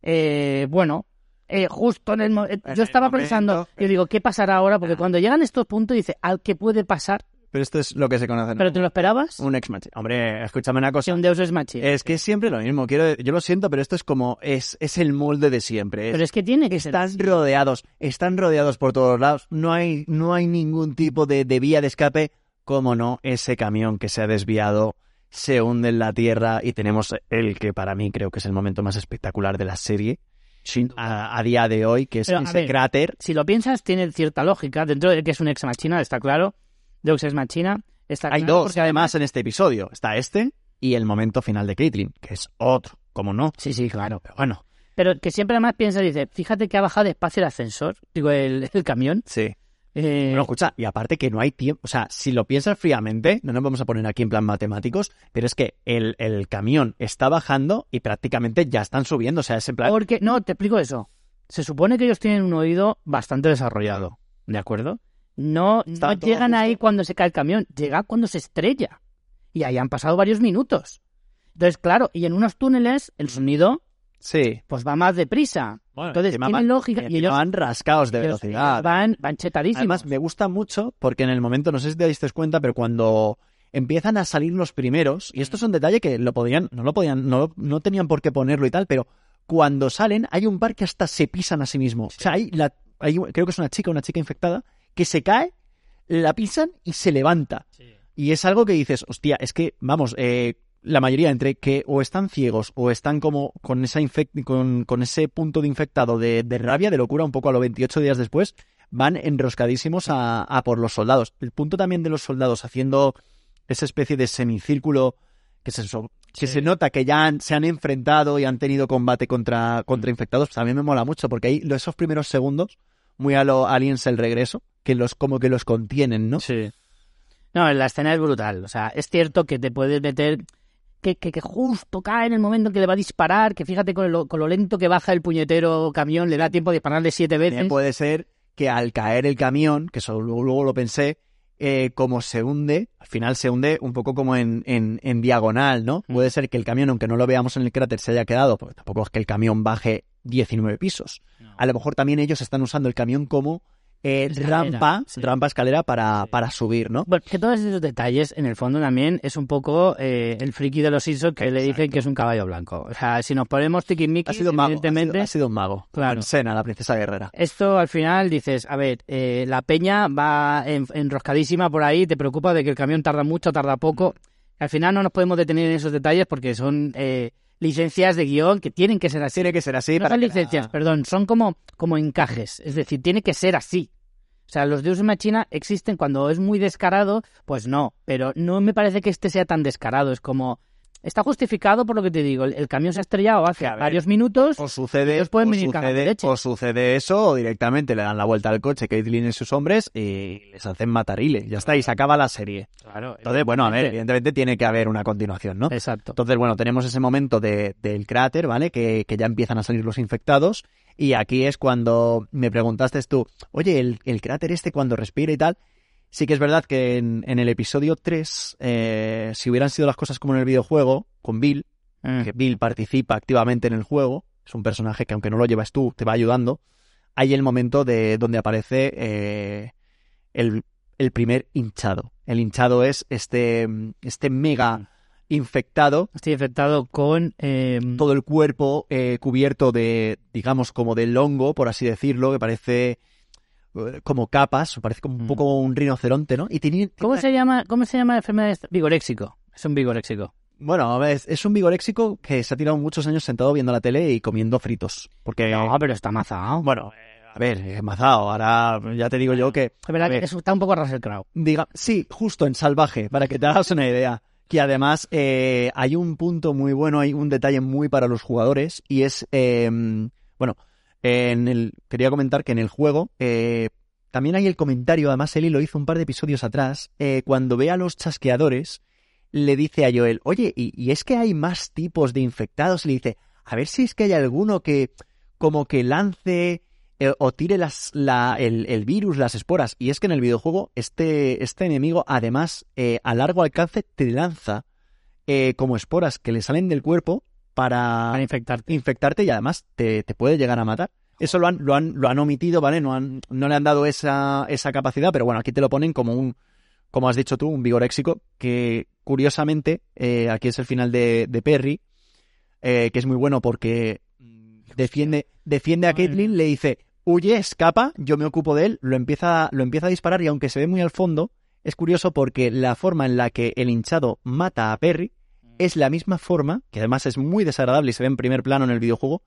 Eh, bueno, eh, justo en el mo- eh, En yo el estaba momento, pensando, yo digo, ¿qué pasará ahora? Porque Ah. cuando llegan estos puntos dice, ¿al qué puede pasar? Pero esto es lo que se conoce. ¿no? ¿Pero te lo esperabas? Un ex match. Hombre, escúchame una cosa. un Deus es. Es que es siempre lo mismo. Quiero, yo lo siento, pero esto es como... Es, es el molde de siempre. Es- Pero es que tiene que ser. Están rodeados, están rodeados por todos lados. No hay, no hay ningún tipo de, de vía de escape. Como no, ese camión que se ha desviado se hunde en la tierra y tenemos el que para mí creo que es el momento más espectacular de la serie a, a día de hoy, que es Pero, ese ver, cráter. Si lo piensas, tiene cierta lógica. Dentro de que es un ex machina, está claro. Deus ex machina. Está Hay claro dos, porque además, en este episodio. Está este y el momento final de Caitlyn, que es otro, como no. Sí, sí, claro. Pero bueno, Pero que siempre además piensa, dice, fíjate que ha bajado despacio el ascensor, digo, el, el camión. sí. Eh, Bueno, escucha, y aparte que no hay tiempo, o sea, si lo piensas fríamente, no nos vamos a poner aquí en plan matemáticos, pero es que el, el camión está bajando y prácticamente ya están subiendo, o sea, es en plan... Porque, no, te explico eso. Se supone que ellos tienen un oído bastante desarrollado, ¿de acuerdo? No, llegan justo. ahí cuando se cae el camión, llega cuando se estrella. Y ahí han pasado varios minutos. Entonces, claro, y en unos túneles el sonido Sí. pues va más deprisa. Entonces, encima tiene van- lógica. Y ellos, van rascados de ellos velocidad. van, van chetadísimos. Además, me gusta mucho porque en el momento, no sé si te diste cuenta, pero cuando empiezan a salir los primeros, y esto es un detalle que lo podían, no lo podían, no, no tenían por qué ponerlo y tal, pero cuando salen hay un par que hasta se pisan a sí mismos. O sea, hay la, hay, creo que es una chica, una chica infectada, que se cae, la pisan y se levanta. Y es algo que dices, hostia, es que, vamos, eh, la mayoría entre que o están ciegos o están como con esa con, con ese punto de infectado de, de rabia, de locura, un poco a los 28 días después, van enroscadísimos a, a por los soldados. El punto también de los soldados haciendo esa especie de semicírculo que se, so- que Sí. se nota que ya han- se han enfrentado y han tenido combate contra, contra infectados, pues también me mola mucho, porque ahí esos primeros segundos, muy a lo Aliens el regreso, que los como que los contienen, ¿no? Sí. No, la escena es brutal. O sea, es cierto que te puedes meter. Que, que, que justo cae en el momento en que le va a disparar, que fíjate con lo, con lo lento que baja el puñetero camión, le da tiempo de dispararle siete veces. También puede ser que al caer el camión, que eso luego, luego lo pensé, eh, como se hunde, al final se hunde un poco como en, en, en diagonal, ¿no? Mm. Puede ser que el camión, aunque no lo veamos en el cráter, se haya quedado, porque tampoco es que el camión baje 19 pisos. A lo mejor también ellos están usando el camión como eh, rampa, sí. rampa escalera para, Sí. para subir, ¿no? Bueno, que todos esos detalles, en el fondo también, es un poco eh, el friki de los Simpsons que le dicen que es un caballo blanco. O sea, si nos ponemos Ha tiquismiquis, sido mago, ha sido, evidentemente, ha sido un mago. Claro. Sena, la princesa guerrera. esto al final dices, a ver, eh, la peña va en- enroscadísima por ahí, te preocupa de que el camión tarda mucho, tarda poco. Al final no nos podemos detener en esos detalles porque son eh, licencias de guion que tienen que ser así. Tiene que ser así no son licencias, la- perdón, son como, como encajes. Es decir, tiene que ser así. O sea, los Deus Machina existen cuando es muy descarado, pues no. Pero no me parece que este sea tan descarado. Es como, está justificado por lo que te digo. El, el camión se ha estrellado hace ver, varios minutos. O sucede, Ellos pueden o, venir cagando sucede, leche. o sucede eso, o directamente le dan la vuelta al coche, Caitlyn y sus hombres, y les hacen matarile. Ya está, y se acaba la serie. Claro. Entonces, bueno, a ver, evidentemente. evidentemente tiene que haber una continuación, ¿no? Exacto. Entonces, bueno, tenemos ese momento de, del cráter, ¿vale? Que, que ya empiezan a salir los infectados. Y aquí es cuando me preguntaste tú, oye, el, el cráter este cuando respira y tal. Sí que es verdad que en, en el episodio 3, eh, si hubieran sido las cosas como en el videojuego, con Bill, Mm. que Bill participa activamente en el juego, es un personaje que aunque no lo llevas tú, te va ayudando, hay el momento de donde aparece eh, el, el primer hinchado. El hinchado es este, este mega infectado, Estoy infectado con... eh, todo el cuerpo eh, cubierto de, digamos, como del hongo, por así decirlo, que parece como capas, parece como un Mm. poco un rinoceronte, ¿no? Y tiene, ¿Cómo se llama, cómo se llama la enfermedad? esta? Vigoréxico. Es un vigoréxico. Bueno, a ver, es, es un vigoréxico que se ha tirado muchos años sentado viendo la tele y comiendo fritos. Porque, No, pero está mazado. bueno, a ver, es mazado. Ahora ya te digo yo que, Es verdad que está un poco Russell Crowe. diga, sí, justo en salvaje, para que te hagas una idea. Que además eh, hay un punto muy bueno, hay un detalle muy para los jugadores y es, eh, bueno, el, quería comentar que en el juego eh, también hay el comentario, además Eli lo hizo un par de episodios atrás, eh, cuando ve a los chasqueadores, le dice a Joel, oye, ¿y, es que hay más tipos de infectados? Y le dice, a ver si es que hay alguno que como que lance eh, o tire las, la, el, el virus, las esporas. Y es que en el videojuego este, este enemigo además eh, a largo alcance te lanza como esporas que le salen del cuerpo para Para infectarte. infectarte y además te, te puede llegar a matar. Eso lo han, lo han, lo han omitido, ¿vale? No, han, no le han dado esa, esa capacidad, pero bueno, aquí te lo ponen como un, como has dicho tú, un vigoréxico, que curiosamente, eh, aquí es el final de, de Perry, eh, que es muy bueno porque defiende, defiende a Caitlyn, le dice, huye, escapa, yo me ocupo de él, lo empieza, lo empieza a disparar y aunque se ve muy al fondo, es curioso porque la forma en la que el hinchado mata a Perry es la misma forma, que además es muy desagradable y se ve en primer plano en el videojuego,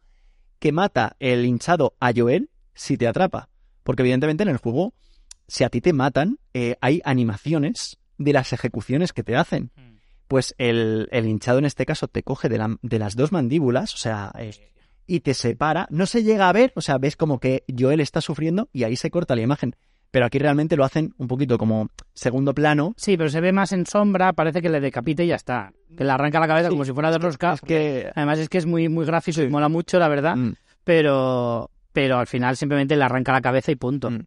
que mata el hinchado a Joel si te atrapa. Porque evidentemente en el juego, si a ti te matan, eh, hay animaciones de las ejecuciones que te hacen. Pues el, el hinchado en este caso te coge de, la- de las dos mandíbulas, o sea, eh, y te separa. No se llega a ver, o sea, ves como que Joel está sufriendo y ahí se corta la imagen. Pero aquí realmente lo hacen un poquito como segundo plano. Sí, pero se ve más en sombra, parece que le decapite y ya está. Que le arranca la cabeza Sí, como si fuera de rosca. Es que... Además es que es muy, muy gráfico y mola mucho, la verdad. Mm. Pero, pero al final simplemente le arranca la cabeza y punto. Mm.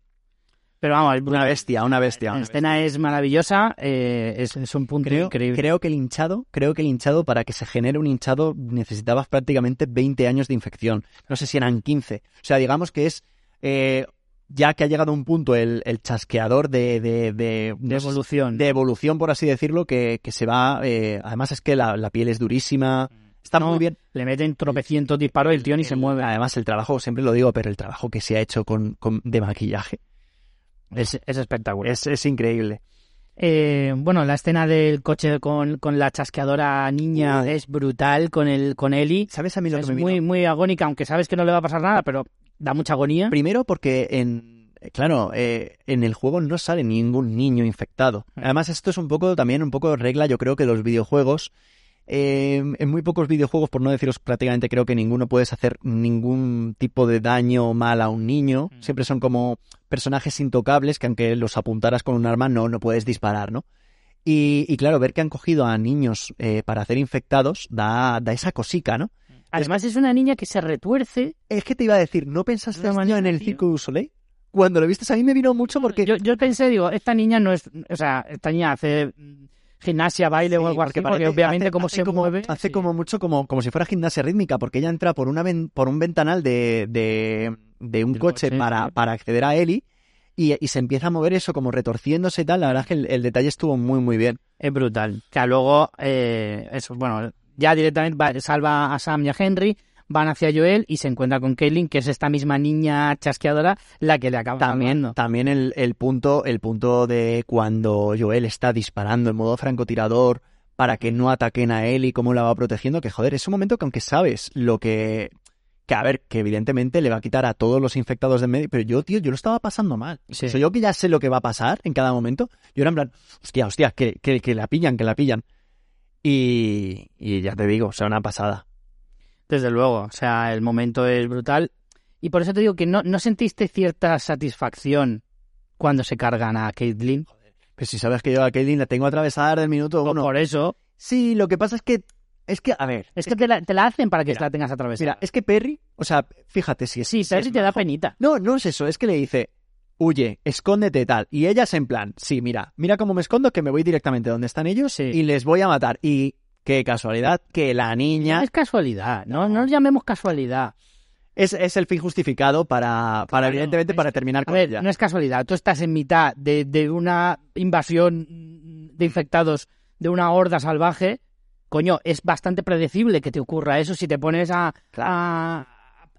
Pero vamos, Una bestia, una bestia. la escena es maravillosa, eh, es, es un punto Creo, increíble. creo que el hinchado, creo que el hinchado, para que se genere un hinchado, necesitabas prácticamente 20 años de infección. No sé si eran 15. O sea, digamos que es, eh, ya que ha llegado a un punto el, el chasqueador de, de, de, evolución. de evolución, por así decirlo, que, que se va, eh, además es que la, la piel es durísima, Está ¿no? muy bien. Le meten tropecientos disparos el tío ni se mueve. Además, el trabajo, siempre lo digo, pero el trabajo que se ha hecho con, con- de maquillaje Es, es espectacular. es, es increíble. Eh, bueno, la escena del coche con, con la chasqueadora niña es brutal con el con Ellie. ¿Sabes a mí lo Es que me muy, vino? muy agónica, aunque sabes que no le va a pasar nada, pero da mucha agonía. Primero porque en claro, eh, en el juego no sale ningún niño infectado. Mm. Además, esto es un poco también un poco regla, yo creo que los videojuegos eh, en muy pocos videojuegos, por no deciros prácticamente creo que ninguno puedes hacer ningún tipo de daño mal a un niño. Mm. Siempre son como personajes intocables que aunque los apuntaras con un arma no, no puedes disparar, ¿no? Y, y claro, ver que han cogido a niños eh, para hacer infectados da, da esa cosica, ¿no? Además es una niña que se retuerce. Es que te iba a decir, ¿no pensaste esto manera, en el tío. Circo du Soleil? Cuando lo viste a mí me vino mucho porque... Yo, yo pensé, digo, esta niña no es, o sea, esta niña hace mm, gimnasia, baile o algo así, porque obviamente hace- cómo hace se como, mueve. Hace sí. como mucho como, como si fuera gimnasia rítmica, porque ella entra por una ven- por un ventanal de, de, de un coche, coche, para, sí. para acceder a Ellie y, y se empieza a mover eso como retorciéndose y tal. La verdad es que el, el detalle estuvo muy muy bien. Es brutal. Que luego, eh, eso, bueno, ya directamente va- salva a Sam y a Henry, van hacia Joel y se encuentra con Caitlin, que es esta misma niña chasqueadora, la que le acaba También, también el, el punto, el punto de cuando Joel está disparando en modo francotirador para que no ataquen a él y cómo la va protegiendo, que joder, es un momento que aunque sabes lo que, que a ver, que evidentemente le va a quitar a todos los infectados de medio, pero yo, tío, yo lo estaba pasando mal. Sí. O sea, yo que ya sé lo que va a pasar en cada momento, yo era en plan, hostia, hostia, que, que, que la pillan, que la pillan. Y, y ya te digo, o sea, una pasada. Desde luego, o sea, el momento es brutal. Y por eso te digo que no, no sentiste cierta satisfacción cuando se cargan a Caitlin. Pues si sabes que yo a Kaylin la tengo atravesada del minuto O uno. Por eso, Sí, lo que pasa es que, es que, a ver, es que te la, te la hacen para que Mira, la tengas atravesada. Mira, es que Perry, o sea, fíjate si es. sí, si Perry es te da penita. No, no es eso, es que le dice, huye, escóndete tal. Y ella es en plan, sí, mira, mira cómo me escondo, que me voy directamente donde están ellos Sí. y les voy a matar. Y qué casualidad que la No niña es casualidad, no, no lo llamemos casualidad. es, es el fin justificado para, para Claro, evidentemente, para terminar A con ver, ella. no es casualidad. Tú estás en mitad de, de una invasión de infectados de una horda salvaje. Coño, es bastante predecible que te ocurra eso si te pones a, a,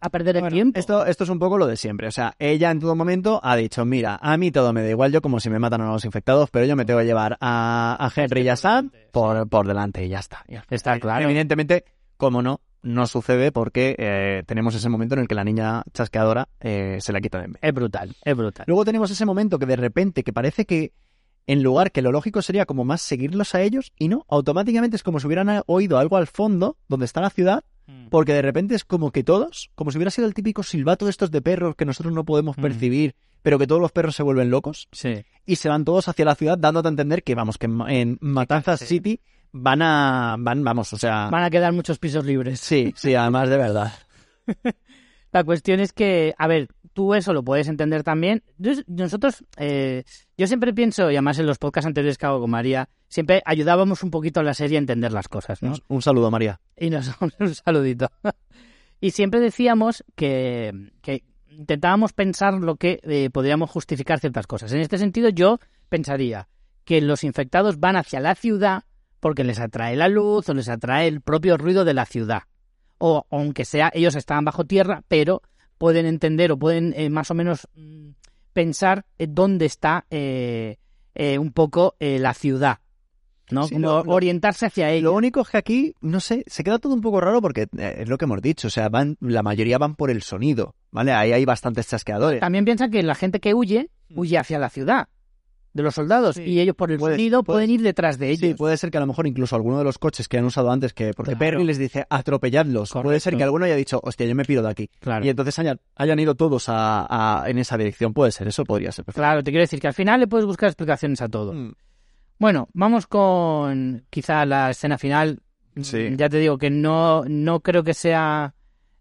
a perder el Bueno, tiempo. Esto, esto es un poco lo de siempre. O sea, ella en todo momento ha dicho, mira, a mí todo me da igual, yo como si me matan a los infectados, pero yo me tengo que llevar a, a Henry y a Sam por, por delante y ya está. Ya Está claro. Evidentemente, como no, no sucede porque eh, tenemos ese momento en el que la niña chasqueadora eh, se la quita de en medio. Es brutal, es brutal. Luego tenemos ese momento que de repente, que parece que en lugar que lo lógico sería como más seguirlos a ellos, y no, automáticamente es como si hubieran oído algo al fondo, donde está la ciudad, porque de repente es como que todos, como si hubiera sido el típico silbato de estos de perros que nosotros no podemos Mm. percibir, pero que todos los perros se vuelven locos, Sí. y se van todos hacia la ciudad dándote a entender que, vamos, que en, Ma- en Matanzas Sí. City van a, van, vamos, o sea, Van a quedar muchos pisos libres. sí, sí, además de verdad. (laughs) La cuestión es que, a ver, tú eso lo puedes entender también. Nosotros, eh, yo siempre pienso, y además en los podcasts anteriores que hago con María, siempre ayudábamos un poquito a la serie a entender las cosas, ¿no? Un, un saludo, María. Y nos (laughs) un saludito. y siempre decíamos que, que intentábamos pensar lo que eh, podríamos justificar ciertas cosas. En este sentido, yo pensaría que los infectados van hacia la ciudad porque les atrae la luz o les atrae el propio ruido de la ciudad. O aunque sea, ellos están bajo tierra, pero pueden entender o pueden eh, más o menos mm, pensar eh, dónde está eh, eh, un poco eh, la ciudad. ¿no? Sí, Como lo- lo- orientarse hacia ella. Lo único es que aquí, no sé, se queda todo un poco raro porque es lo que hemos dicho, o sea, van, la mayoría van por el sonido, ¿vale? Ahí hay bastantes chasqueadores. También piensa que la gente que huye, huye hacia la ciudad de los soldados Sí. y ellos por el Puede- sonido puede- pueden ir detrás de ellos. Sí, puede ser que a lo mejor incluso alguno de los coches que han usado antes, que porque Claro. Perry les dice atropelladlos, puede ser que alguno haya dicho, hostia, yo me pido de aquí. Claro. Y entonces hayan, hayan ido todos a, a- en esa dirección, puede ser, eso podría ser perfecto. Claro, te quiero decir que al final le puedes buscar explicaciones a todo. Mm, Bueno, vamos con quizá la escena final. Sí. Ya te digo que no, no creo que sea...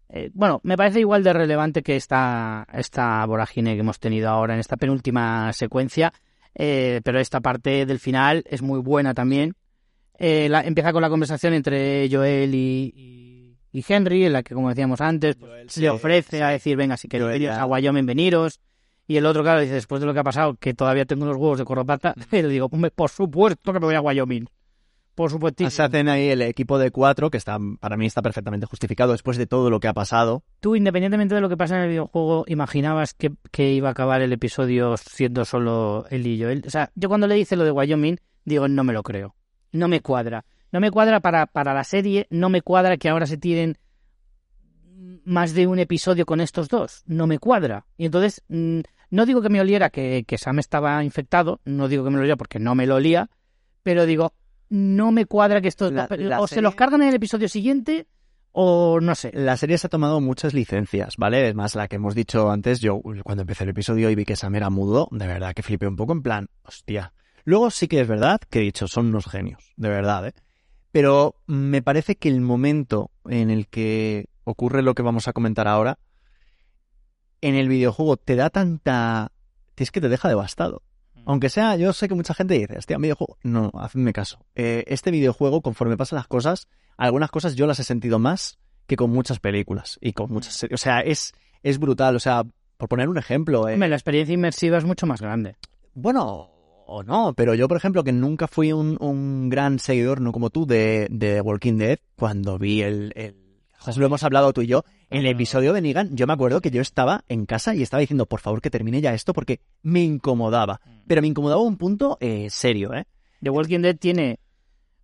eh, bueno, me parece igual de relevante que esta, esta vorágine que hemos tenido ahora en esta penúltima secuencia, eh, pero esta parte del final es muy buena también. Eh, la- empieza con la conversación entre Joel y, y- y Henry, en la que, como decíamos antes, pues, le ofrece a decir, venga, si queréis ya- a Wyoming, veniros. Y el otro, claro, dice, después de lo que ha pasado, que todavía tengo los huevos de corropata, Mm. (laughs) y le digo, "Hombre, por supuesto que me voy a Wyoming. Por supuesto. Se hacen ahí el equipo de cuatro, que está para mí está perfectamente justificado después de todo lo que ha pasado. Tú, independientemente de lo que pasa en el videojuego, imaginabas que, que iba a acabar el episodio siendo solo él y yo. Él- o sea, yo cuando le dice lo de Wyoming, digo, no me lo creo. No me cuadra. No me cuadra para, para la serie, no me cuadra que ahora se tiren más de un episodio con estos dos. No me cuadra. Y entonces, mm, no digo que me oliera que, que Sam estaba infectado, no digo que me lo oliera porque no me lo olía, pero digo, no me cuadra que La- la o se los cargan en el episodio siguiente o no sé. La serie se ha tomado muchas licencias, ¿vale? Es más, la que hemos dicho antes, yo cuando empecé el episodio y vi que Sam era mudo, de verdad que flipé un poco en plan, hostia. Luego sí que es verdad que he dicho, son unos genios, de verdad, ¿eh? Pero me parece que el momento en el que ocurre lo que vamos a comentar ahora, en el videojuego te da tanta... Es que te deja devastado. Aunque sea, yo sé que mucha gente dice, hostia, un videojuego. No, hacedme caso. Eh, este videojuego, conforme pasan las cosas, algunas cosas yo las he sentido más que con muchas películas y con muchas series. O sea, es, es brutal. O sea, por poner un ejemplo, eh, Hombre, la experiencia inmersiva es mucho más grande. bueno, o no, pero yo, por ejemplo, que nunca fui un, un gran seguidor, no como tú, de, de The Walking Dead, cuando vi el, el- lo hemos hablado tú y yo, en el episodio de Negan, yo me acuerdo que yo estaba en casa y estaba diciendo, por favor, que termine ya esto, porque me incomodaba. Pero me incomodaba un punto eh, serio, ¿eh? The Walking Dead tiene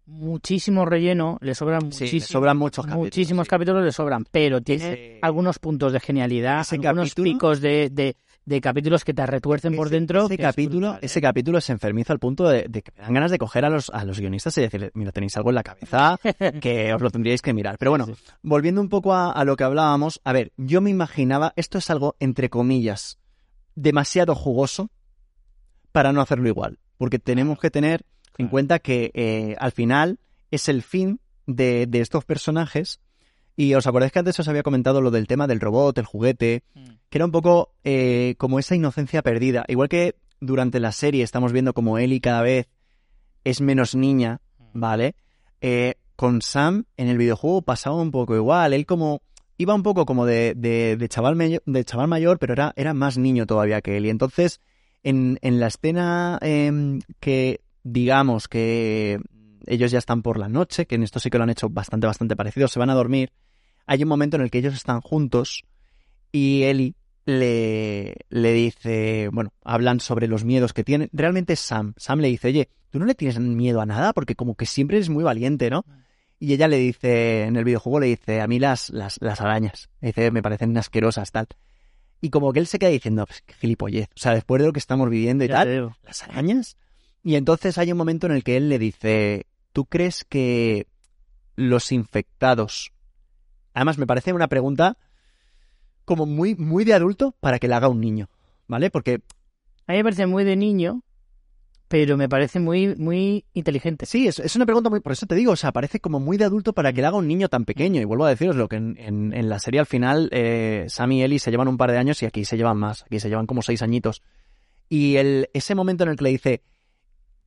muchísimo relleno, le sobran Sí, muchísimos, le sobran muchos capítulos, muchísimos sí. capítulos, le sobran, pero tiene Ese- algunos puntos de genialidad, algunos capítulo- picos de, de, de capítulos que te retuercen por dentro. Ese es capítulo, brutal, ¿eh? ese capítulo es enfermizo al punto de, de que me dan ganas de coger a los, a los guionistas y decirles, mira, tenéis algo en la cabeza (laughs) que os lo tendríais que mirar. Pero bueno, Sí. volviendo un poco a, a lo que hablábamos, a ver, yo me imaginaba, esto es algo, entre comillas, demasiado jugoso para no hacerlo igual. Porque tenemos que tener en cuenta que eh, al final es el fin de, de estos personajes. Y os acordáis que antes os había comentado lo del tema del robot, el juguete, que era un poco eh, como esa inocencia perdida. Igual que durante la serie estamos viendo como Ellie cada vez es menos niña, ¿vale? Eh, con Sam en el videojuego pasaba un poco igual. Él como iba un poco como de, de, de chaval, mayor, de chaval mayor, pero era, era más niño todavía que él. Y entonces, en, en la escena em, que digamos que ellos ya están por la noche, que en esto sí que lo han hecho bastante, bastante parecido, se van a dormir, hay un momento en el que ellos están juntos y Ellie le, le dice, bueno, hablan sobre los miedos que tienen. Realmente es Sam. Sam le dice, oye, tú no le tienes miedo a nada porque como que siempre eres muy valiente, ¿no? Y ella le dice, en el videojuego le dice, a mí las, las, las arañas, le dice, me parecen asquerosas, tal. Y como que él se queda diciendo, pues qué gilipollez. O sea, después de lo que estamos viviendo y Ya tal. ¿las arañas? Y entonces hay un momento en el que él le dice, ¿tú crees que los infectados... Además, me parece una pregunta como muy, muy de adulto para que la haga un niño, ¿vale? Porque A mí me parece muy de niño, pero me parece muy, muy inteligente. sí, es, es una pregunta muy... Por eso te digo, o sea, parece como muy de adulto para que la haga un niño tan pequeño. Y vuelvo a deciros lo que en, en- en la serie al final eh, Sam y Ellie se llevan un par de años y aquí se llevan más. Aquí se llevan como seis añitos. Y el, ese momento en el que le dice,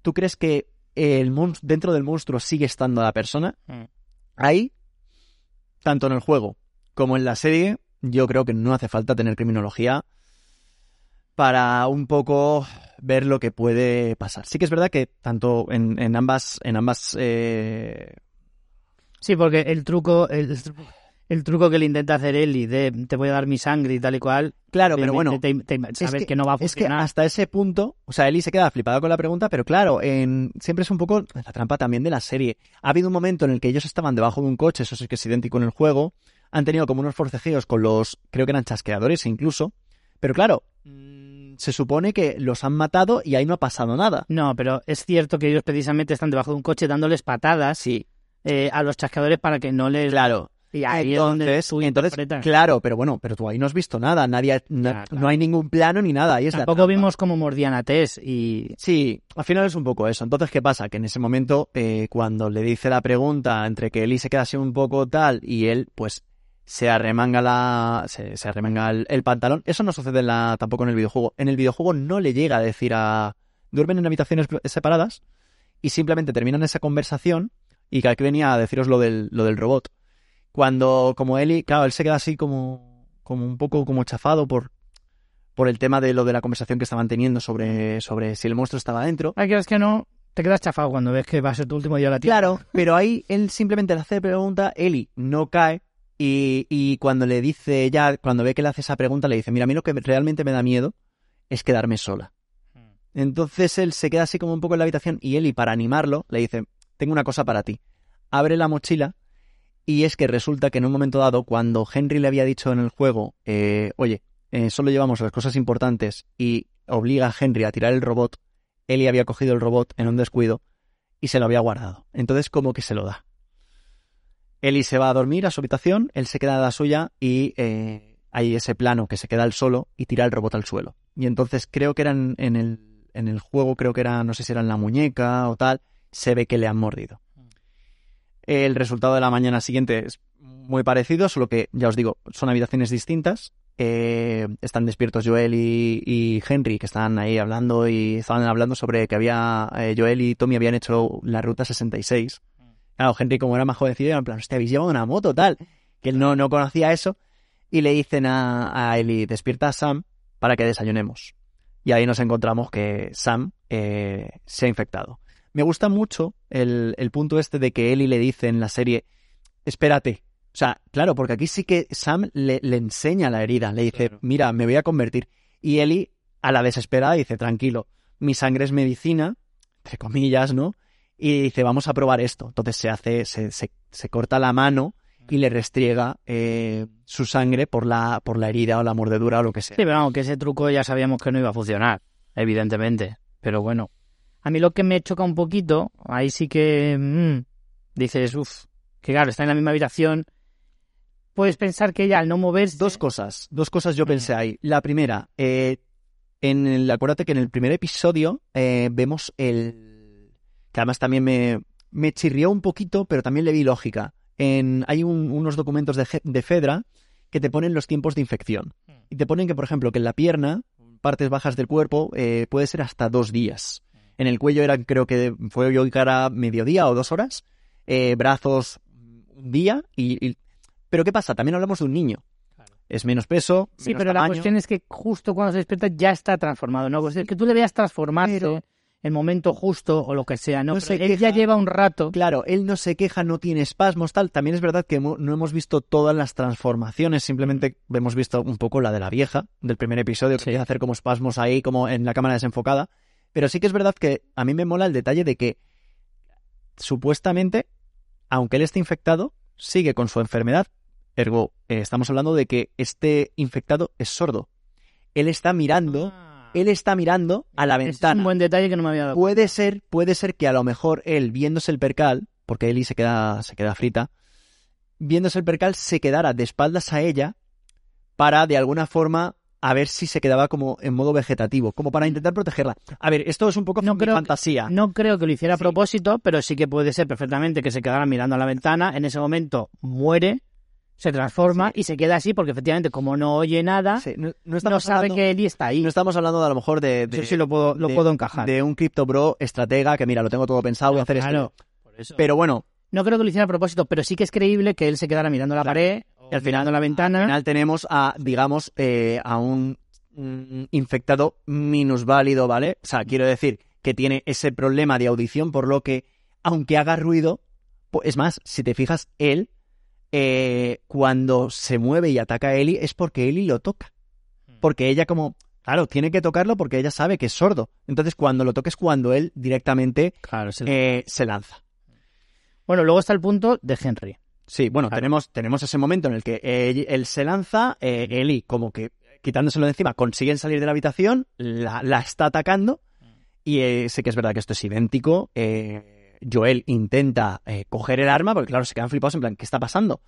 ¿tú crees que el dentro del monstruo sigue estando la persona? Mm. Ahí, tanto en el juego como en la serie, yo creo que no hace falta tener criminología para un poco ver lo que puede pasar. Sí que es verdad que tanto en, en ambas, en ambas eh, Sí, porque el truco, el, el truco- el truco que le intenta hacer Ellie de te voy a dar mi sangre y tal y cual. claro, pero bueno, te- te- te- sabes que- que, no va a es que funcionar. hasta ese punto, o sea, Eli se queda flipada con la pregunta, pero claro, en, siempre es un poco la trampa también de la serie. Ha habido un momento en el que ellos estaban debajo de un coche, eso sí que es idéntico en el juego, han tenido como unos forcejeos con los, creo que eran chasqueadores incluso, pero claro, mm, se supone que los han matado y ahí no ha pasado nada. No, pero es cierto que ellos precisamente están debajo de un coche dándoles patadas Sí, eh, a los chasqueadores para que no les... claro. Y ahí Entonces, tú entonces claro, pero bueno, pero tú ahí no has visto nada, nadie, claro. no hay ningún plano ni nada. Ahí es Tampoco vimos cómo mordían a Tess y... Sí, al final es un poco eso. Entonces, ¿qué pasa? Que en ese momento, eh, cuando le dice la pregunta entre que Eli se queda así un poco tal y él, pues, se arremanga la, se, se arremanga el, el pantalón. Eso no sucede en la, tampoco en el videojuego. En el videojuego no le llega a decir a, duermen en habitaciones separadas y simplemente terminan esa conversación y que aquí venía a deciros lo del, lo del robot. Cuando, como Eli, claro, él se queda así como, como un poco como chafado por, por el tema de lo de la conversación que estaban teniendo sobre, sobre si el monstruo estaba dentro. Ay, que es que no, Te quedas chafado cuando ves que va a ser tu último día de la tierra. Claro, pero ahí él simplemente le hace pregunta, Eli no cae y, y cuando le dice ya, cuando ve que le hace esa pregunta, le dice, mira, a mí lo que realmente me da miedo es quedarme sola. Entonces él se queda así como un poco en la habitación y Eli, para animarlo, le dice, tengo una cosa para ti. Abre la mochila y es que resulta que en un momento dado, cuando Henry le había dicho en el juego, eh, oye, eh, solo llevamos las cosas importantes y obliga a Henry a tirar el robot, Eli había cogido el robot en un descuido y se lo había guardado. Entonces como que se lo da. Eli se va a dormir a su habitación, él se queda a la suya y eh, hay ese plano que se queda él solo y tira el robot al suelo. Y entonces creo que eran en el, en el juego, creo que era, no sé si era en la muñeca o tal, se ve que le han mordido. El resultado de la mañana siguiente es muy parecido, solo que, ya os digo, son habitaciones distintas. Eh, están despiertos Joel y, Henry, que están ahí hablando y estaban hablando sobre que había eh, Joel y Tommy habían hecho la ruta 66. Claro, Henry, como era más jovencillo, en plan, hostia, habéis llevado una moto, tal. Que él no, no conocía eso. Y le dicen a, a Eli, despierta a Sam para que desayunemos. Y ahí nos encontramos que Sam eh, se ha infectado. Me gusta mucho el, el punto este de que Eli le dice en la serie, espérate. O sea, claro, porque aquí sí que Sam le, le enseña la herida, le dice, Claro. mira, me voy a convertir. Y Eli, a la desesperada, dice, tranquilo, mi sangre es medicina, entre comillas, ¿no? Y dice, vamos a probar esto. Entonces se hace, se, se, se corta la mano y le restriega eh, su sangre por la, por la herida o la mordedura o lo que sea. Sí, pero vamos, que ese truco ya sabíamos que no iba a funcionar, evidentemente. Pero bueno, a mí lo que me choca un poquito, ahí sí que mm, dices, uff, que claro, está en la misma habitación. Puedes pensar que ella al no moverse... Dos cosas, dos cosas yo pensé ahí. La primera, eh, en el, acuérdate que en el primer episodio eh, vemos el... que además también me, me chirrió un poquito, pero también le vi lógica. En, hay un- unos documentos de, de Fedra que te ponen los tiempos de infección. Y te ponen que, por ejemplo, que en la pierna, partes bajas del cuerpo, eh, puede ser hasta dos días. En el cuello eran, creo que fue yo y cara mediodía o dos horas. Eh, brazos, un día. Y, y- Pero ¿qué pasa? También hablamos de un niño. Es menos peso. Sí, menos pero la cuestión es que justo cuando se despierta ya está transformado, ¿no? Pues es que tú le veas transformarse Pero- el momento justo o lo que sea, ¿no? No Pero se él ya lleva un rato. Claro, él no se queja, no tiene espasmos, tal. También es verdad que no hemos visto todas las transformaciones, simplemente hemos visto un poco la de la vieja, del primer episodio, que Sí. hacer como espasmos ahí, como en la cámara desenfocada. Pero sí que es verdad que a mí me mola el detalle de que supuestamente, aunque él esté infectado, sigue con su enfermedad. Ergo, eh, estamos hablando de que este infectado es sordo. Él está mirando, él está mirando a la Ese Es ventana. un buen detalle que no me había dado. Puede ser, puede ser que a lo mejor él, viéndose el percal, porque Eli se queda, se queda frita, viéndose el percal, se quedara de espaldas a ella para, de alguna forma, a ver si se quedaba como en modo vegetativo, como para intentar protegerla. A ver, esto es un poco No creo que- fantasía. No creo que lo hiciera a Sí. propósito, pero sí que puede ser perfectamente que se quedara mirando a la ventana, en ese momento muere, se transforma y se queda así porque efectivamente como no oye nada, Sí, no, no no estamos sabe hablando, que Eli está ahí. no estamos hablando de, a lo mejor de, de, sí lo puedo, lo de- puedo encajar. de un Crypto Bro estratega que, mira, lo tengo todo pensado, voy a hacer claro, esto. por eso. Pero bueno, No creo que lo hiciera a propósito, pero sí que es creíble que él se quedara mirando la Claro. pared Y al final- mirando la ventana. Al final tenemos a, digamos, eh, a un mm, infectado minusválido, ¿vale? O sea, quiero decir que tiene ese problema de audición, por lo que, aunque haga ruido, pues, es más, si te fijas, él, eh, cuando se mueve y ataca a Eli, es porque Eli lo toca. Porque ella como, claro, tiene que tocarlo porque ella sabe que es sordo. Entonces, cuando lo toca es cuando él directamente Claro, eh, se lanza. Bueno, luego está el punto de Henry. Sí, bueno, Claro. tenemos, tenemos ese momento en el que él, él se lanza, eh, Eli como que quitándoselo de encima consiguen salir de la habitación, la, la está atacando y eh, sé que es verdad que esto es idéntico. eh, Joel intenta eh, coger el arma porque claro, se quedan flipados en plan, ¿qué está pasando?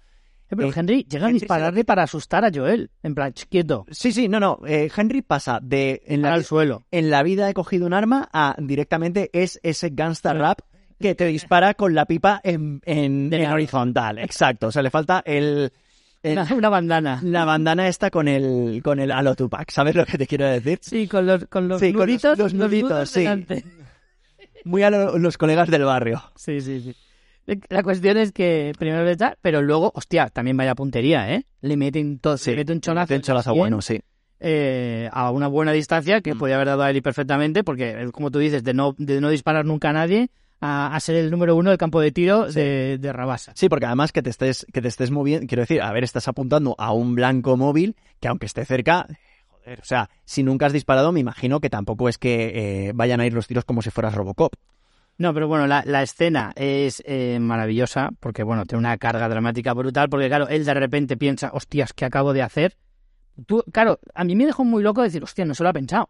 Pero Henry llega a Henry se dispararle para asustar a Joel. En plan, "Ch, quieto, Sí, sí, no, no, eh, Henry pasa de en la, al suelo. en la vida he cogido un arma a directamente es ese gangsta rap que te dispara con la pipa en, en, horizontal. Exacto, o sea, le falta el... el- Una, una bandana. La bandana está con el con el Halo Tupac, ¿sabes lo que te quiero decir? Sí, con los, con los Sí, con los- nuditos. los nuditos, sí. delante. Muy a lo- los colegas del barrio. Sí, sí, sí. La cuestión es que primero le echa, pero luego, hostia, también vaya puntería, ¿eh? Le meten todo, Sí, le mete un cholazo. Las bien, bueno, sí. eh, a una buena distancia que Mm. podía haber dado a Eli perfectamente, porque, eh, como tú dices, de no, de no disparar nunca a nadie a, a ser el número uno del campo de tiro Sí. de, de Rabasa. Sí, porque además que te estés, que te estés moviendo, quiero decir, a ver, estás apuntando a un blanco móvil que aunque esté cerca, joder, o sea, si nunca has disparado, me imagino que tampoco es que eh, vayan a ir los tiros como si fueras Robocop. No, pero bueno, la, la escena es eh, maravillosa porque, bueno, tiene una carga dramática brutal porque, claro, él de repente piensa, hostias, ¿qué acabo de hacer? Tú, claro, a mí me dejó muy loco decir, hostia, no se lo ha pensado.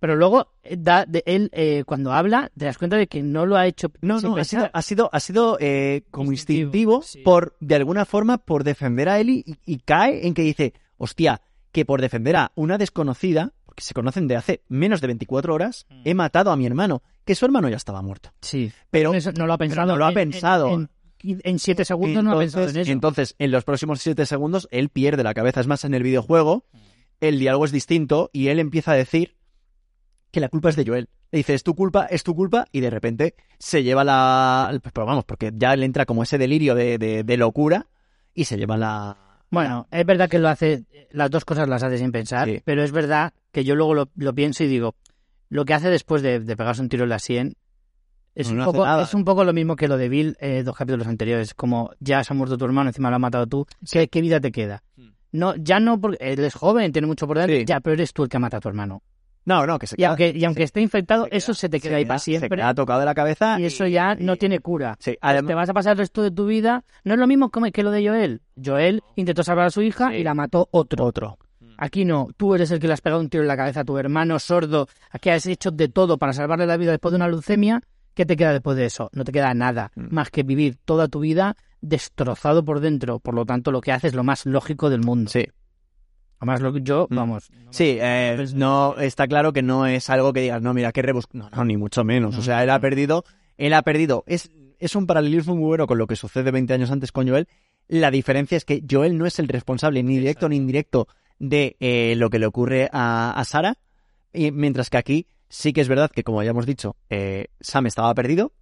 Pero luego, eh, da, de él, eh, cuando habla, te das cuenta de que no lo ha hecho No, no, ha sido, ha sido, ha sido eh, como Instintivo, instintivo, sí. por, de alguna forma, por defender a Ellie y, y cae en que dice, hostia, que por defender a una desconocida, porque se conocen de hace menos de 24 horas, Mm. he matado a mi hermano, que su hermano ya estaba muerto. Sí, Pero eso no lo ha pensado. no lo ha En- en- pensado. En, en- en siete segundos no ha pensado en eso. entonces, en los próximos 7 segundos, él pierde la cabeza. Es más, en el videojuego, el diálogo es distinto y él empieza a decir que la culpa es de Joel. Le dice, es tu culpa, es tu culpa, y de repente se lleva la... Pero vamos, porque ya le entra como ese delirio de, de- de locura y se lleva la... Bueno, es verdad que lo hace, las dos cosas las hace sin pensar, Sí. pero es verdad que yo luego lo, lo pienso y digo, lo que hace después de, de pegarse un tiro en la sien es, No, un poco, es un poco lo mismo que lo de Bill eh, dos capítulos anteriores, como ya se ha muerto tu hermano, encima lo has matado tú, ¿qué, qué vida te queda? Hmm. No, ya no porque él es joven, tiene mucho por delante, Sí. ya, pero eres tú el que ha matado a tu hermano. No, no, que se Y aunque, y aunque esté infectado, se queda- eso se te queda ahí para Se siempre. queda tocado de la cabeza Y eso ya y- no tiene cura. Sí, Te vas a pasar el resto de tu vida. No es lo mismo que lo de Joel. Joel intentó salvar a su hija Sí. y la mató otro. Otro. Aquí no. Tú eres el que le has pegado un tiro en la cabeza a tu hermano sordo, a que has hecho de todo para salvarle la vida después de una leucemia. ¿Qué te queda después de eso? No te queda nada Mm. más que vivir toda tu vida destrozado por dentro. Por lo tanto, lo que haces es lo más lógico del mundo. Sí. Además, lo que yo, Mm. vamos. Sí, eh, no está claro que no es algo que digas, no, mira, qué rebus... No, no, ni mucho menos. No, o sea, él ha perdido, él ha perdido. Es, es un paralelismo muy bueno con lo que sucede 20 años antes con Joel. La diferencia es que Joel no es el responsable, ni directo ni indirecto, de eh, lo que le ocurre a, a Sara. Y mientras que aquí sí que es verdad que, como ya hemos dicho, eh, Sam estaba perdido.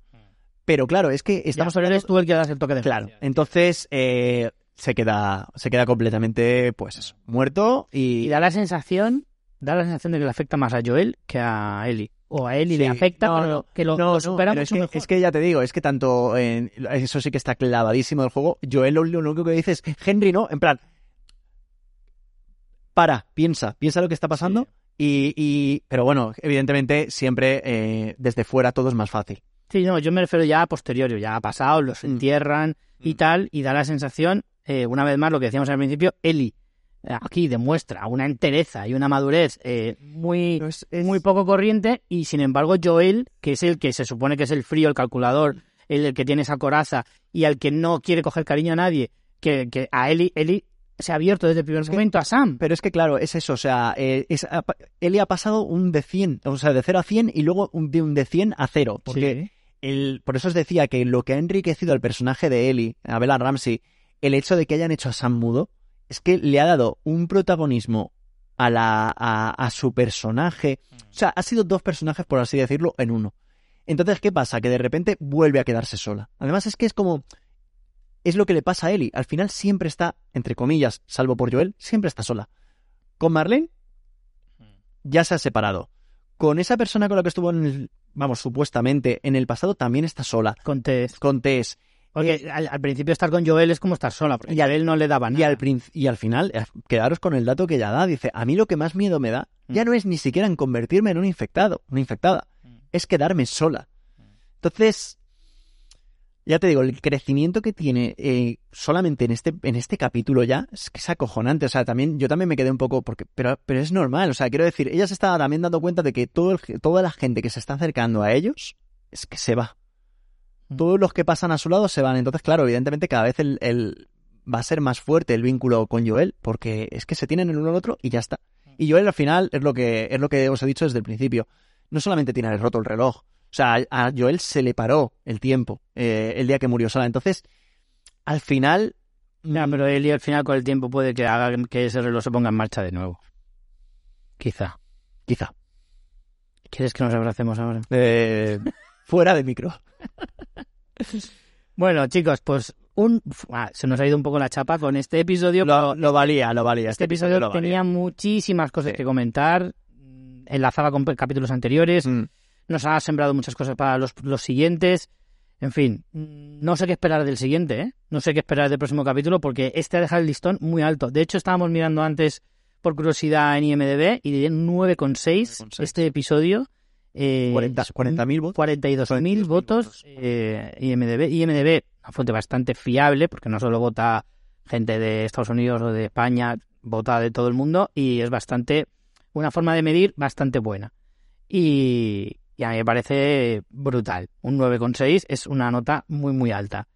Pero claro, es que Ya, estamos pero eres tú el que das el toque de Claro, entonces eh, se queda se queda completamente, pues muerto y... Y da la sensación, da la sensación de que le afecta más a Joel que a Ellie. O a Ellie le afecta, no, pero no, que lo, No, lo supera es que, mejor. es que ya te digo, es que tanto en, eso sí que está clavadísimo del juego. Joel lo, lo único que dice es Henry, ¿no? En plan, para, piensa, piensa lo que está pasando. Y, y, pero bueno, evidentemente siempre eh, desde fuera todo es más fácil. Sí, no, yo me refiero ya a posteriori, ya ha pasado, los Mm. entierran y Mm. tal, y da la sensación, eh, una vez más, lo que decíamos al principio, Eli eh, aquí demuestra una entereza y una madurez eh, muy, Pero es- es- muy poco corriente, y sin embargo Joel, que es el que se supone que es el frío, el calculador, el, el que tiene esa coraza y al que no quiere coger cariño a nadie, que, que a Eli, Eli se ha abierto desde el primer momento a Sam. Pero es que claro, es eso, o sea, eh, es, Eli ha pasado un de 100, o sea, de 0 a 100 y luego un, de un de 100 a 0, porque Sí. el, por eso os decía que lo que ha enriquecido al personaje de Ellie, a Bella Ramsey, el hecho de que hayan hecho a Sam mudo, es que le ha dado un protagonismo a, la, a, a su personaje. O sea, ha sido dos personajes, por así decirlo, en uno. Entonces, ¿qué pasa? Que de repente vuelve a quedarse sola. Además, es que es como... Es lo que le pasa a Ellie. Al final siempre está, entre comillas, salvo por Joel, siempre está sola. Con Marlene ya se ha separado. Con esa persona con la que estuvo en el, vamos, supuestamente en el pasado también está sola. Con Tess. Con Tess. Porque al, al principio estar con Joel es como estar sola, porque Y al- a él no le daba Y nada. al, princ- y al final, eh, quedaros con el dato que ella da. Dice, a mí lo que más miedo me da ya no es ni siquiera en convertirme en un infectado, una infectada. Mm. Es quedarme sola. Entonces, ya te digo, el crecimiento que tiene eh, solamente en este, en este capítulo ya es que es acojonante. O sea, también, yo también me quedé un poco, porque, pero, pero es normal. O sea, quiero decir, ella se estaba también dando cuenta de que todo el- toda la gente que se está acercando a ellos es que se va. Mm. Todos los que pasan a su lado se van. Entonces, claro, evidentemente cada vez el, el- va a ser más fuerte el vínculo con Joel, porque es que se tienen el uno al otro y ya está. Y Joel al final es lo que, es lo que os he dicho desde el principio. No solamente tiene roto el reloj, o sea, a Joel se le paró el tiempo eh, el día que murió sola. Entonces, al final. Ya, mm, pero Eli al final con el tiempo puede que haga que ese reloj se ponga en marcha de nuevo. Quizá. Quizá. ¿Quieres que nos abracemos ahora? Eh, fuera de micro. (laughs) Bueno, chicos, pues un... ah, se nos ha ido un poco la chapa con este episodio. Lo, lo valía, lo valía. este episodio lo valía. tenía muchísimas cosas Sí. que comentar, mm, enlazaba con capítulos anteriores, Mm. nos ha sembrado muchas cosas para los, los siguientes. En fin, mm, no sé qué esperar del siguiente, ¿eh? No sé qué esperar del próximo capítulo porque este ha dejado el listón muy alto. De hecho, estábamos mirando antes por curiosidad en IMDB y de 9,6 9,6. este episodio. Eh, 40 40.000 votos. 42.000 42.000 votos votos. eh, IMDB. IMDB, una fuente bastante fiable, porque no solo vota gente de Estados Unidos o de España, vota de todo el mundo y es bastante, una forma de medir bastante buena. Y, y a mí me parece brutal. Un 9,6 es una nota muy, muy alta.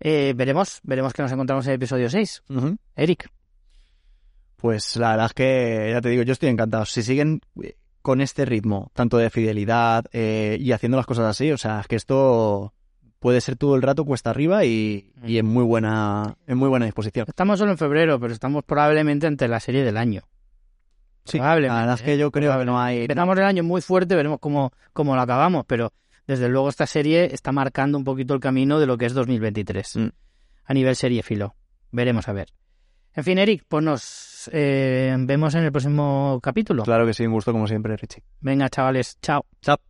Eh, veremos, veremos que nos encontramos en el episodio 6. Ujú. Eric, Pues la verdad es que, ya te digo, yo estoy encantado. Si siguen eh, con este ritmo, tanto de fidelidad eh, y haciendo las cosas así, o sea, es que esto puede ser todo el rato cuesta arriba y, y en muy buena en muy buena disposición. estamos solo en febrero, pero estamos probablemente ante la serie del año. Sí, Probablemente, la verdad es que ¿eh? yo creo que no hay... Empezamos el año muy fuerte, veremos cómo, cómo lo acabamos, pero desde luego esta serie está marcando un poquito el camino de lo que es 2023 Mm. a nivel serie filo. Veremos a ver. En fin, Eric, pues nos eh, vemos en el próximo capítulo. Claro que sí, un gusto como siempre, Richie. Venga, chavales, chao. Chao.